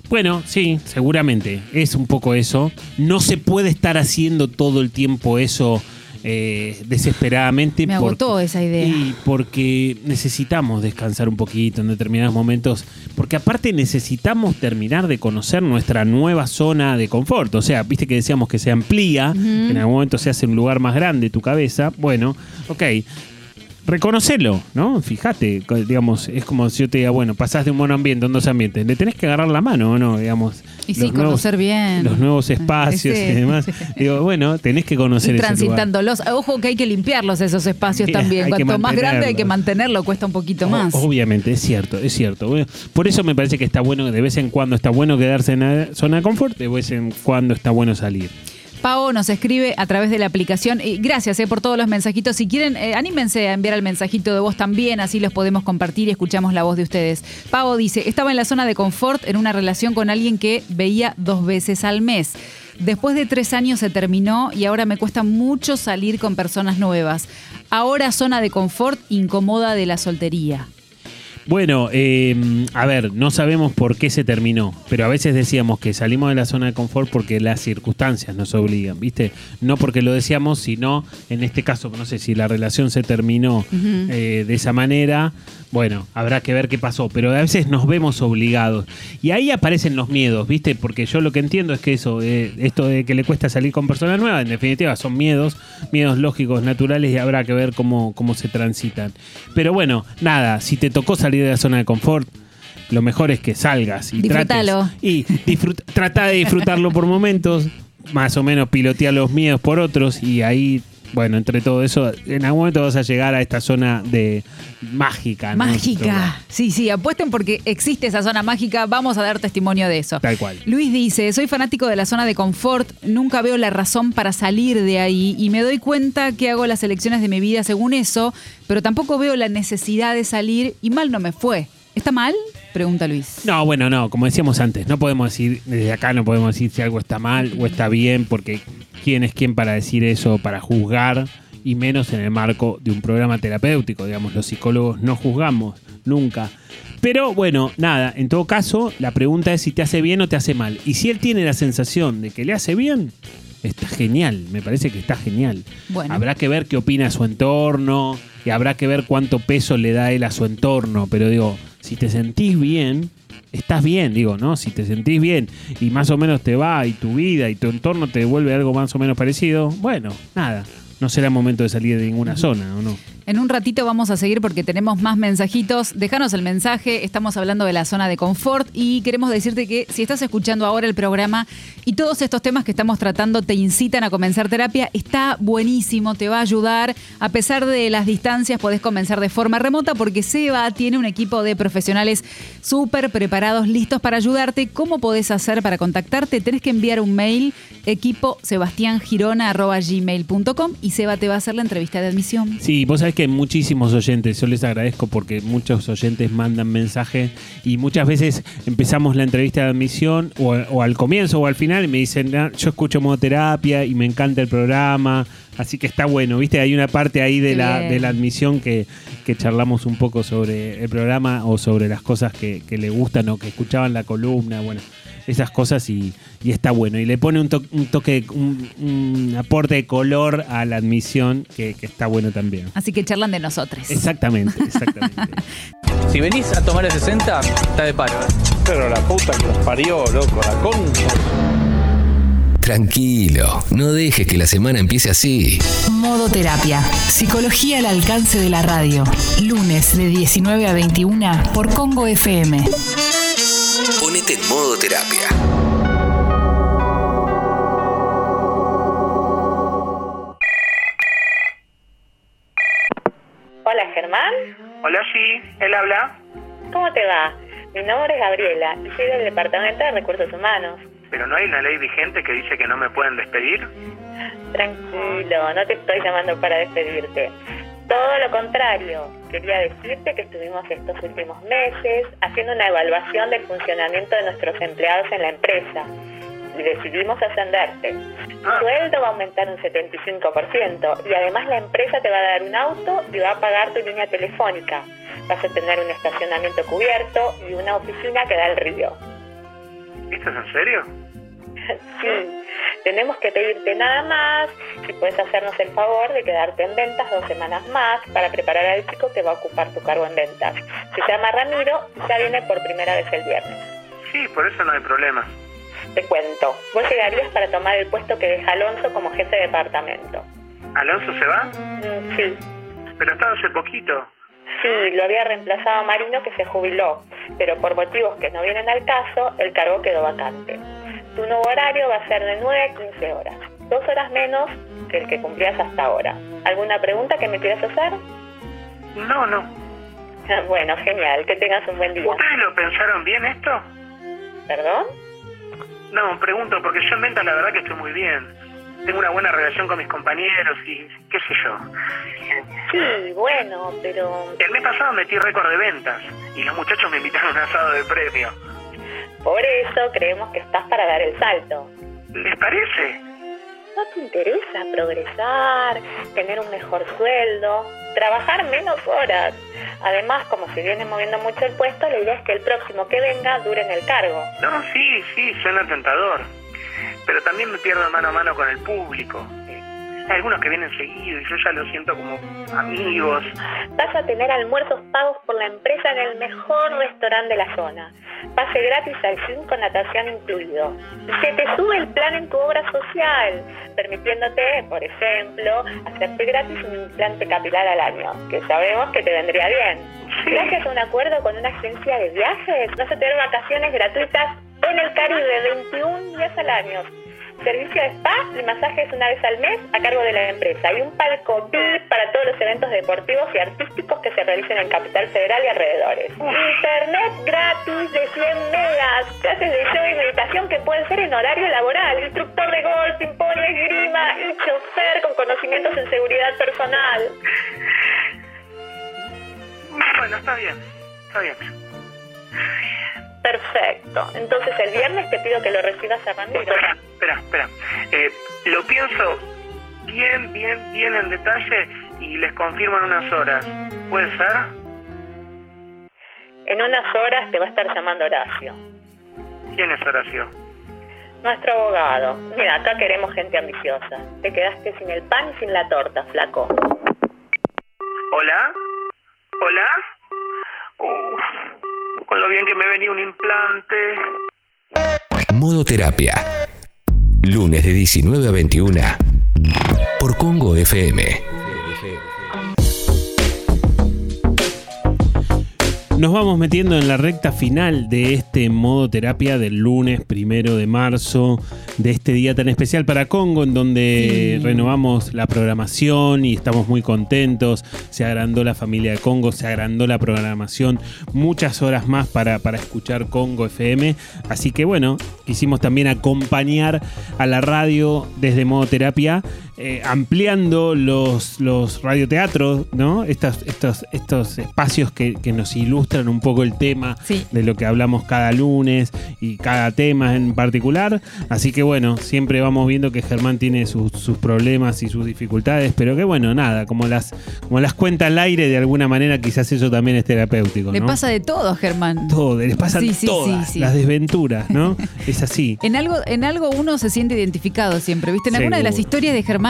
Bueno, sí, seguramente. Es un poco eso. No se puede estar haciendo todo el tiempo eso eh, desesperadamente. Me agotó esa idea. y porque necesitamos descansar un poquito en determinados momentos. Porque aparte necesitamos terminar de conocer nuestra nueva zona de confort. O sea, viste que decíamos que se amplía, que en algún momento se hace un lugar más grande tu cabeza. Bueno, ok. Reconocelo, ¿no? Fíjate, digamos, es como si yo te diga, bueno, pasás de un monoambiente a un dos ambientes, le tenés que agarrar la mano, ¿o no? Digamos, Y sí, nuevos- conocer bien. los nuevos espacios Sí. y demás. Digo, bueno, tenés que conocer Ir ese lugar. transitándolos. Ojo que hay que limpiarlos esos espacios también. Cuanto más grande hay que mantenerlo, cuesta un poquito O- más. Obviamente, es cierto, es cierto. Bueno, por eso me parece que está bueno, de vez en cuando está bueno quedarse en la zona de confort, de vez en cuando está bueno salir. Pau nos escribe a través de la aplicación. Y gracias eh, por todos los mensajitos. Si quieren, eh, anímense a enviar el mensajito de voz también, así los podemos compartir y escuchamos la voz de ustedes. Pau dice, estaba en la zona de confort en una relación con alguien que veía dos veces al mes. Después de tres años se terminó y ahora me cuesta mucho salir con personas nuevas. Ahora zona de confort incomoda de la soltería. Bueno, eh, a ver, no sabemos por qué se terminó, pero a veces decíamos que salimos de la zona de confort porque las circunstancias nos obligan, ¿viste? No porque lo decíamos, sino en este caso, no sé si la relación se terminó eh, de esa manera, bueno, habrá que ver qué pasó, pero a veces nos vemos obligados. Y ahí aparecen los miedos, ¿viste? Porque yo lo que entiendo es que eso, eh, esto de que le cuesta salir con personas nuevas, en definitiva son miedos, miedos lógicos, naturales, y habrá que ver cómo, cómo se transitan. Pero bueno, nada, si te tocó salir de la zona de confort, lo mejor es que salgas y Disfrútalo. trates. Y disfrut- trata de disfrutarlo por momentos, más o menos pilotear los miedos por otros, y ahí, bueno, entre todo eso, en algún momento vas a llegar a esta zona de mágica. ¿no? Mágica. Sí, sí, apuesten porque existe esa zona mágica. Vamos a dar testimonio de eso. Tal cual. Luis dice, soy fanático de la zona de confort, nunca veo la razón para salir de ahí y me doy cuenta que hago las elecciones de mi vida según eso, pero tampoco veo la necesidad de salir y mal no me fue. ¿Está mal? Pregunta Luis. No, bueno, no, como decíamos antes, no podemos decir, desde acá no podemos decir si algo está mal o está bien, porque quién es quién para decir eso, para juzgar, y menos en el marco de un programa terapéutico, digamos, los psicólogos no juzgamos nunca. Pero bueno, nada, en todo caso, la pregunta es si te hace bien o te hace mal. Y si él tiene la sensación de que le hace bien, está genial, me parece que está genial. Bueno. Habrá que ver qué opina su entorno y habrá que ver cuánto peso le da él a su entorno. Pero digo, si te sentís bien, estás bien, digo, ¿no? Si te sentís bien y más o menos te va y tu vida y tu entorno te devuelve algo más o menos parecido, bueno, nada. No será momento de salir de ninguna zona, ¿o no? En un ratito vamos a seguir porque tenemos más mensajitos. Déjanos el mensaje, estamos hablando de la zona de confort y queremos decirte que si estás escuchando ahora el programa y todos estos temas que estamos tratando te incitan a comenzar terapia, está buenísimo, te va a ayudar. A pesar de las distancias, podés comenzar de forma remota porque Seba tiene un equipo de profesionales súper preparados, listos para ayudarte. ¿Cómo podés hacer para contactarte? Tenés que enviar un mail equipo sebastiangirona.gmail.com y Seba te va a hacer la entrevista de admisión. Sí, vos sabés que muchísimos oyentes, yo les agradezco porque muchos oyentes mandan mensajes y muchas veces empezamos la entrevista de admisión o, o al comienzo o al final y me dicen, "Ah, yo escucho modoterapia y me encanta el programa, así que está bueno, viste, hay una parte ahí de, la, de la admisión que, que charlamos un poco sobre el programa o sobre las cosas que, que le gustan o que escuchaban la columna, bueno. Esas cosas y, y está bueno. Y le pone un, to- un toque, un, un aporte de color a la admisión que- que está bueno también. Así que charlan de nosotros. Exactamente, exactamente. Si venís a tomar el 60, está de paro. Pero la puta que los parió, loco, la concha. Tranquilo, no dejes que la semana empiece así. Modo terapia. Psicología al alcance de la radio. Lunes de 19 a 21 por Congo FM. Ponete en modo terapia. Hola Germán. Hola, sí, él habla. ¿Cómo te va? Mi nombre es Gabriela y soy del Departamento de Recursos Humanos. Pero no hay una ley vigente que dice que no me pueden despedir. Tranquilo, no te estoy llamando para despedirte. Todo lo contrario, quería decirte que estuvimos estos últimos meses haciendo una evaluación del funcionamiento de nuestros empleados en la empresa y decidimos ascenderte. Tu sueldo va a aumentar un 75% y además la empresa te va a dar un auto y va a pagar tu línea telefónica. Vas a tener un estacionamiento cubierto y una oficina que da al río. ¿Esto es en serio? Sí, tenemos que pedirte nada más si puedes hacernos el favor de quedarte en ventas dos semanas más para preparar al chico que va a ocupar tu cargo en ventas. Se llama Ramiro y ya viene por primera vez el viernes. Sí, por eso no hay problema. Te cuento, vos llegarías para tomar el puesto que deja Alonso como jefe de departamento. ¿Alonso se va? Mm, sí, Pero estaba hace poquito. sí, lo había reemplazado Marino que se jubiló, pero por motivos que no vienen al caso, el cargo quedó vacante. Tu nuevo horario va a ser de 9 a 15 horas, dos horas menos que el que cumplías hasta ahora. ¿Alguna pregunta que me quieras hacer? No, no. Bueno, genial, que tengas un buen día. ¿Ustedes lo pensaron bien esto? ¿Perdón? No, pregunto, porque yo en ventas la verdad que estoy muy bien. Tengo una buena relación con mis compañeros y qué sé yo. Sí, bueno, pero El mes pasado metí récord de ventas y los muchachos me invitaron a un asado de premio. Por eso creemos que estás para dar el salto. ¿Les parece? ¿No te interesa progresar, tener un mejor sueldo, trabajar menos horas? Además, como se viene moviendo mucho el puesto, la idea es que el próximo que venga dure en el cargo. No, sí, sí, suena tentador. Pero también me pierdo mano a mano con el público. Hay algunos que vienen seguido y yo ya los siento como amigos. Vas a tener almuerzos pagos por la empresa en el mejor restaurante de la zona. Pase gratis al gym con natación incluido. Se te sube el plan en tu obra social, permitiéndote, por ejemplo, hacerte gratis un implante capilar al año, que sabemos que te vendría bien. Gracias a un acuerdo con una agencia de viajes, vas a tener vacaciones gratuitas en el Caribe 21 días al año. Servicio de spa y masajes una vez al mes a cargo de la empresa. Y un palco VIP para todos los eventos deportivos y artísticos que se realicen en Capital Federal y alrededores. Internet gratis de 100 megas. Clases de yoga y meditación que pueden ser en horario laboral. Instructor de golf, ping-pong, esgrima y chofer con conocimientos en seguridad personal. Bueno, está bien, está bien. Perfecto. Entonces el viernes te pido que lo recibas a Ramiro. Espera, espera, espera. Eh, lo pienso bien, bien, bien en detalle y les confirmo en unas horas. ¿Puede ser? En unas horas te va a estar llamando Horacio. ¿Quién es Horacio? Nuestro abogado. Mira, acá queremos gente ambiciosa. Te quedaste sin el pan y sin la torta, flaco. ¿Hola? ¿Hola? Uf, con lo bien que me venía un implante. Modo Terapia. Lunes de 19 a 21. Por Congo FM. Nos vamos metiendo en la recta final de este modo terapia del lunes primero de marzo, de este día tan especial para Congo, en donde Sí. renovamos la programación y estamos muy contentos. Se agrandó la familia de Congo, se agrandó la programación, muchas horas más para, para escuchar Congo FM. Así que bueno, quisimos también acompañar a la radio desde modo terapia, eh, ampliando los, los radioteatros, ¿no? Estos, estos, estos espacios que, que nos ilustran un poco el tema de lo que hablamos cada lunes y cada tema en particular. Así que bueno, siempre vamos viendo que Germán tiene sus, sus problemas y sus dificultades, pero que bueno, nada, como las, como las cuenta al aire, de alguna manera quizás eso también es terapéutico. Le pasa de todo, Germán. todo, les pasan Sí, sí, todas las desventuras, ¿no? es así. En algo, en algo uno se siente identificado siempre, ¿viste? En alguna de las historias de Germán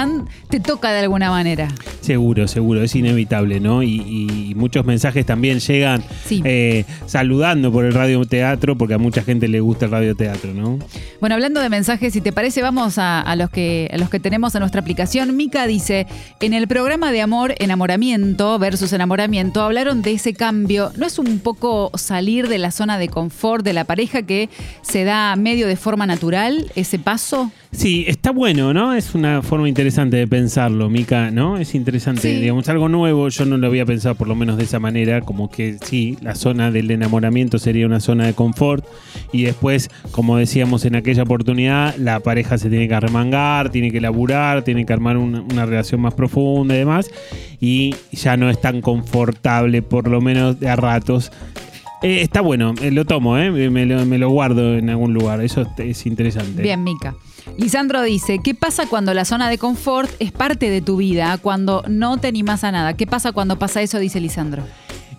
te toca de alguna manera. Seguro, seguro, es inevitable, ¿no? Y, y muchos mensajes también llegan eh, saludando por el radioteatro, porque a mucha gente le gusta el radioteatro, ¿no? Bueno, hablando de mensajes, si te parece, vamos a, a los que, a los que tenemos en nuestra aplicación. Mica dice, en el programa de amor, enamoramiento versus enamoramiento, hablaron de ese cambio. ¿No es un poco salir de la zona de confort de la pareja que se da medio de forma natural, ese paso? Sí, está bueno, ¿no? Es una forma interesante de pensarlo, Mica, ¿no? Es interesante, Sí. digamos, algo nuevo. Yo no lo había pensado por lo menos de esa manera, como que sí, la zona del enamoramiento sería una zona de confort y después, como decíamos en aquella oportunidad, la pareja se tiene que arremangar, tiene que laburar, tiene que armar una, una relación más profunda y demás y ya no es tan confortable, por lo menos de a ratos. Eh, está bueno, eh, lo tomo, ¿eh? me, lo, me lo guardo en algún lugar, eso es- es interesante. Bien, Mica. Lisandro dice, ¿qué pasa cuando la zona de confort es parte de tu vida, cuando no te animas a nada? ¿Qué pasa cuando pasa eso? Dice Lisandro.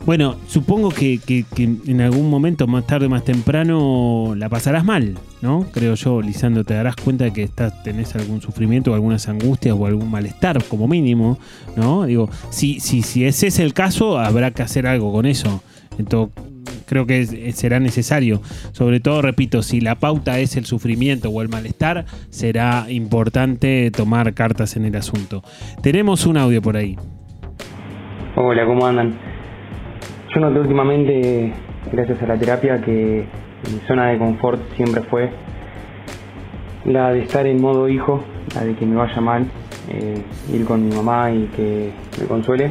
Bueno, supongo que, en algún momento, más tarde más temprano, la pasarás mal, ¿no? Creo yo, Lisandro, te darás cuenta de que estás, tenés algún sufrimiento, algunas angustias o algún malestar, como mínimo, ¿no? Digo, si, si, si ese es el caso, habrá que hacer algo con eso. Entonces, creo que es- será necesario. Sobre todo, repito, si la pauta es el sufrimiento o el malestar, será importante tomar cartas en el asunto. Tenemos un audio por ahí. Hola, ¿cómo andan? Yo noté últimamente, gracias a la terapia, que mi zona de confort siempre fue la de estar en modo hijo, la de que me vaya mal, eh, ir con mi mamá y que me consuele.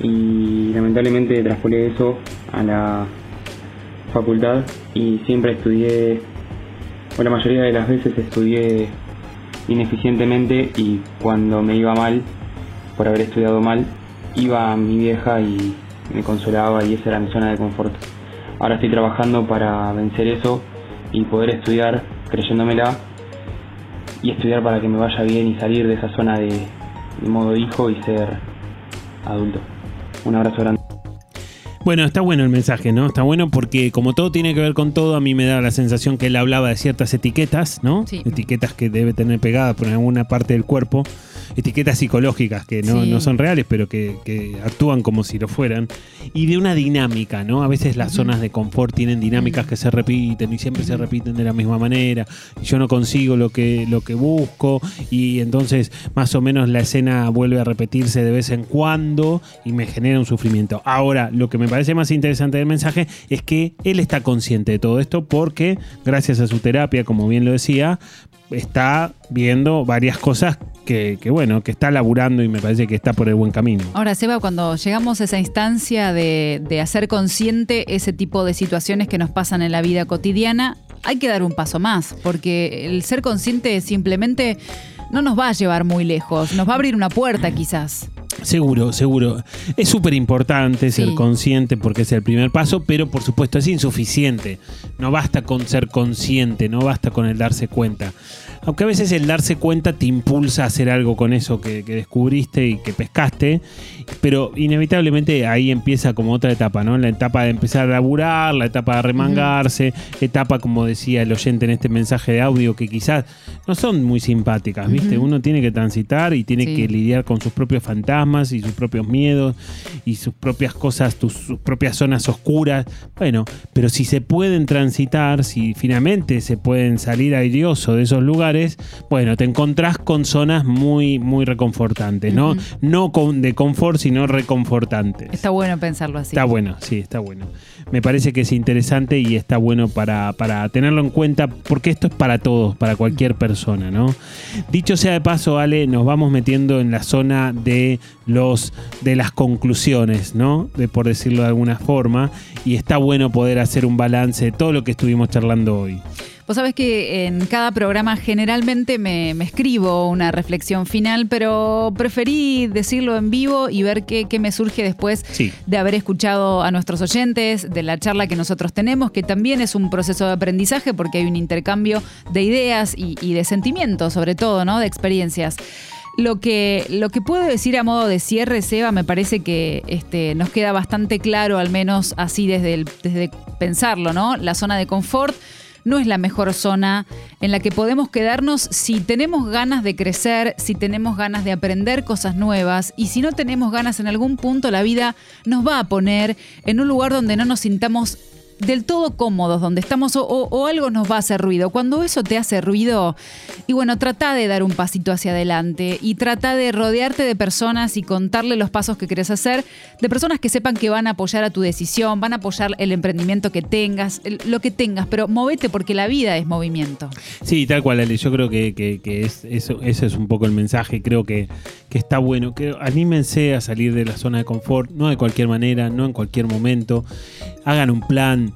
Y lamentablemente traspolé eso a la facultad y siempre estudié, o la mayoría de las veces estudié ineficientemente y cuando me iba mal, por haber estudiado mal, iba a mi vieja y me consolaba y esa era mi zona de confort. Ahora estoy trabajando para vencer eso y poder estudiar creyéndomela y estudiar para que me vaya bien y salir de esa zona de, de modo hijo y ser adulto. Un abrazo grande. Bueno, está bueno el mensaje, ¿no? Está bueno porque como todo tiene que ver con todo, a mí me da la sensación que él hablaba de ciertas etiquetas, ¿no? Sí. Etiquetas que debe tener pegadas por alguna parte del cuerpo, etiquetas psicológicas que no, Sí. no son reales, pero que, que actúan como si lo fueran, y de una dinámica, ¿no? A veces las zonas de confort tienen dinámicas que se repiten y siempre se repiten de la misma manera, y yo no consigo lo que, lo que busco, y entonces más o menos la escena vuelve a repetirse de vez en cuando y me genera un sufrimiento. Ahora, lo que me parece más interesante del mensaje es que él está consciente de todo esto porque gracias a su terapia, como bien lo decía, está viendo varias cosas que, que, bueno, que está laburando y me parece que está por el buen camino. Ahora, Seba, cuando llegamos a esa instancia de, de hacer consciente ese tipo de situaciones que nos pasan en la vida cotidiana, hay que dar un paso más, porque el ser consciente simplemente no nos va a llevar muy lejos, nos va a abrir una puerta quizás. Seguro, seguro. Es súper importante ser consciente porque es el primer paso, pero por supuesto es insuficiente. No basta con ser consciente, no basta con el darse cuenta. Aunque a veces el darse cuenta te impulsa a hacer algo con eso que, que descubriste y que pescaste, pero inevitablemente ahí empieza como otra etapa, ¿no? La etapa de empezar a laburar, la etapa de remangarse, etapa, como decía el oyente en este mensaje de audio, que quizás no son muy simpáticas, ¿viste? Uno tiene que transitar y tiene Sí. que lidiar con sus propios fantasmas y sus propios miedos y sus propias cosas, tus, sus propias zonas oscuras. Bueno, pero si se pueden transitar, si finalmente se pueden salir airioso de esos lugares, bueno, te encontrás con zonas muy, muy reconfortantes, ¿no? No con, de confort, sino reconfortantes. Está bueno pensarlo así. Está bueno, sí, está bueno. Me parece que es interesante y está bueno para, para tenerlo en cuenta porque esto es para todos, para cualquier persona, ¿no? Dicho sea de paso, Ale, nos vamos metiendo en la zona de los de las conclusiones, ¿no? De por decirlo de alguna forma, y está bueno poder hacer un balance de todo lo que estuvimos charlando hoy. Vos sabés que en cada programa generalmente me, me escribo una reflexión final, pero preferí decirlo en vivo y ver qué, qué me surge después Sí. de haber escuchado a nuestros oyentes, de la charla que nosotros tenemos, que también es un proceso de aprendizaje porque hay un intercambio de ideas y, de sentimientos, sobre todo, ¿no? De experiencias. Lo que, lo que puedo decir a modo de cierre, Seba, me parece que este, nos queda bastante claro, al menos así desde, desde pensarlo, ¿no? La zona de confort no es la mejor zona en la que podemos quedarnos si tenemos ganas de crecer, si tenemos ganas de aprender cosas nuevas y si no tenemos ganas en algún punto la vida nos va a poner en un lugar donde no nos sintamos del todo cómodos donde estamos o, algo nos va a hacer ruido. Cuando eso te hace ruido, y bueno, trata de dar un pasito hacia adelante y trata de rodearte de personas y contarle los pasos que querés hacer, de personas que sepan que van a apoyar a tu decisión, van a apoyar el emprendimiento que tengas, lo que tengas, pero movete porque la vida es movimiento. Sí, tal cual, Ale. Yo creo que, que- que es, eso, ese es un poco el mensaje. Creo que, que está bueno. Que anímense a salir de la zona de confort, no de cualquier manera, no en cualquier momento. Hagan un plan.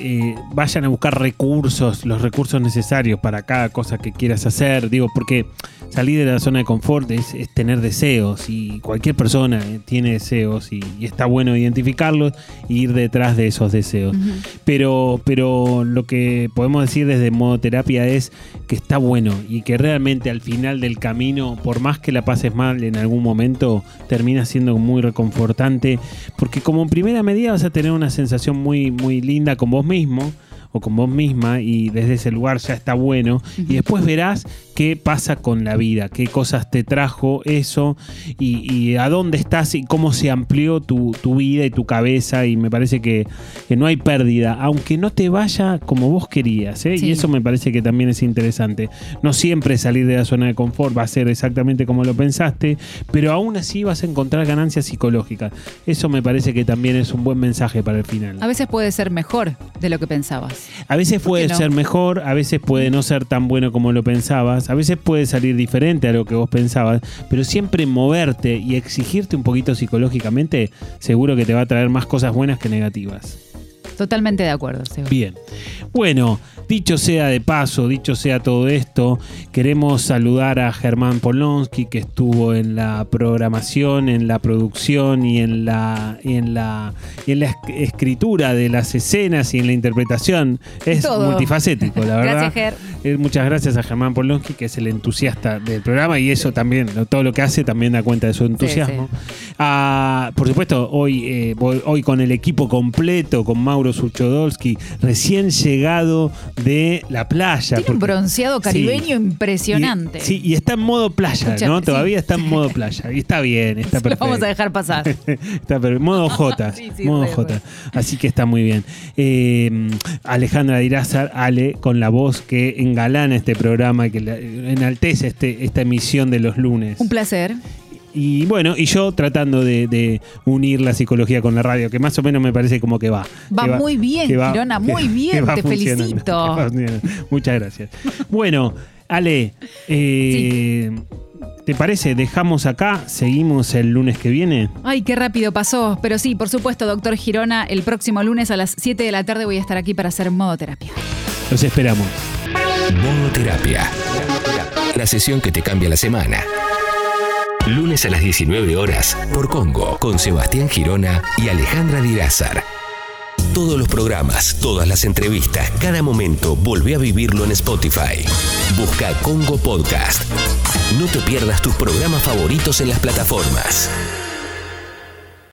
Eh, vayan a buscar recursos, los recursos necesarios para cada cosa que quieras hacer. Digo, porque salir de la zona de confort es, es tener deseos y cualquier persona eh, tiene deseos y, y está bueno identificarlos e ir detrás de esos deseos. Pero, pero lo que podemos decir desde modo terapia es que está bueno y que realmente al final del camino, por más que la pases mal en algún momento, termina siendo muy reconfortante. Porque como primera medida vas a tener una sensación muy, muy linda con vos mismo o con vos misma y desde ese lugar ya está bueno. Y después verás qué pasa con la vida, qué cosas te trajo eso y, y a dónde estás y cómo se amplió tu, tu vida y tu cabeza y me parece que, que no hay pérdida, aunque no te vaya como vos querías ¿eh? Sí. y eso me parece que también es interesante. No siempre salir de la zona de confort va a ser exactamente como lo pensaste, pero aún así vas a encontrar ganancias psicológicas. Eso me parece que también es un buen mensaje para el final. A veces puede ser mejor de lo que pensabas. A veces puede no? ser mejor, a veces puede no ser tan bueno como lo pensabas, a veces puede salir diferente a lo que vos pensabas, pero siempre moverte y exigirte un poquito psicológicamente, seguro que te va a traer más cosas buenas que negativas. Totalmente de acuerdo, Seba. Bien. Bueno, dicho sea de paso, dicho sea todo esto, queremos saludar a Germán Polonsky que estuvo en la programación, en la producción y en la, y en la, y en la esc- escritura de las escenas y en la interpretación. Es Todo. multifacético, la verdad. Gracias, Ger. Eh, Muchas gracias a Germán Polonsky, que es el entusiasta del programa, y eso también, todo lo que hace también da cuenta de su entusiasmo. Ah, por supuesto, hoy, eh, hoy con el equipo completo, con Mauro Suchodolski, recién llegado de la playa. Tiene un bronceado caribeño impresionante. y, sí, y está en modo playa, ¿no? sí. Todavía está en modo playa. Y está bien, está Lo perfecto. vamos a dejar pasar. Está pero modo J. Sí, sí, modo J. Así que está muy bien. Eh, Alejandra Dirázar, Ale, con la voz que engalana este programa que enaltece este, esta emisión de los lunes. Un placer. Y bueno, y yo tratando de, de unir la psicología con la radio, que más o menos me parece como que va. Va que muy bien, va- Girona, muy que- bien, que te felicito. Muchas gracias. Bueno, Ale, eh, ¿te parece? Dejamos acá, seguimos el lunes que viene. Ay, qué rápido pasó. Pero sí, por supuesto, doctor Girona, el próximo lunes a las 7 de la tarde voy a estar aquí para hacer modo terapia. Los esperamos. Modo Terapia. La sesión que te cambia la semana. Lunes a las 19 horas por Congo con Sebastián Girona y Alejandra Dirázar. Todos los programas, todas las entrevistas, cada momento, volvé a vivirlo en Spotify. Busca Congo Podcast. No te pierdas tus programas favoritos en las plataformas.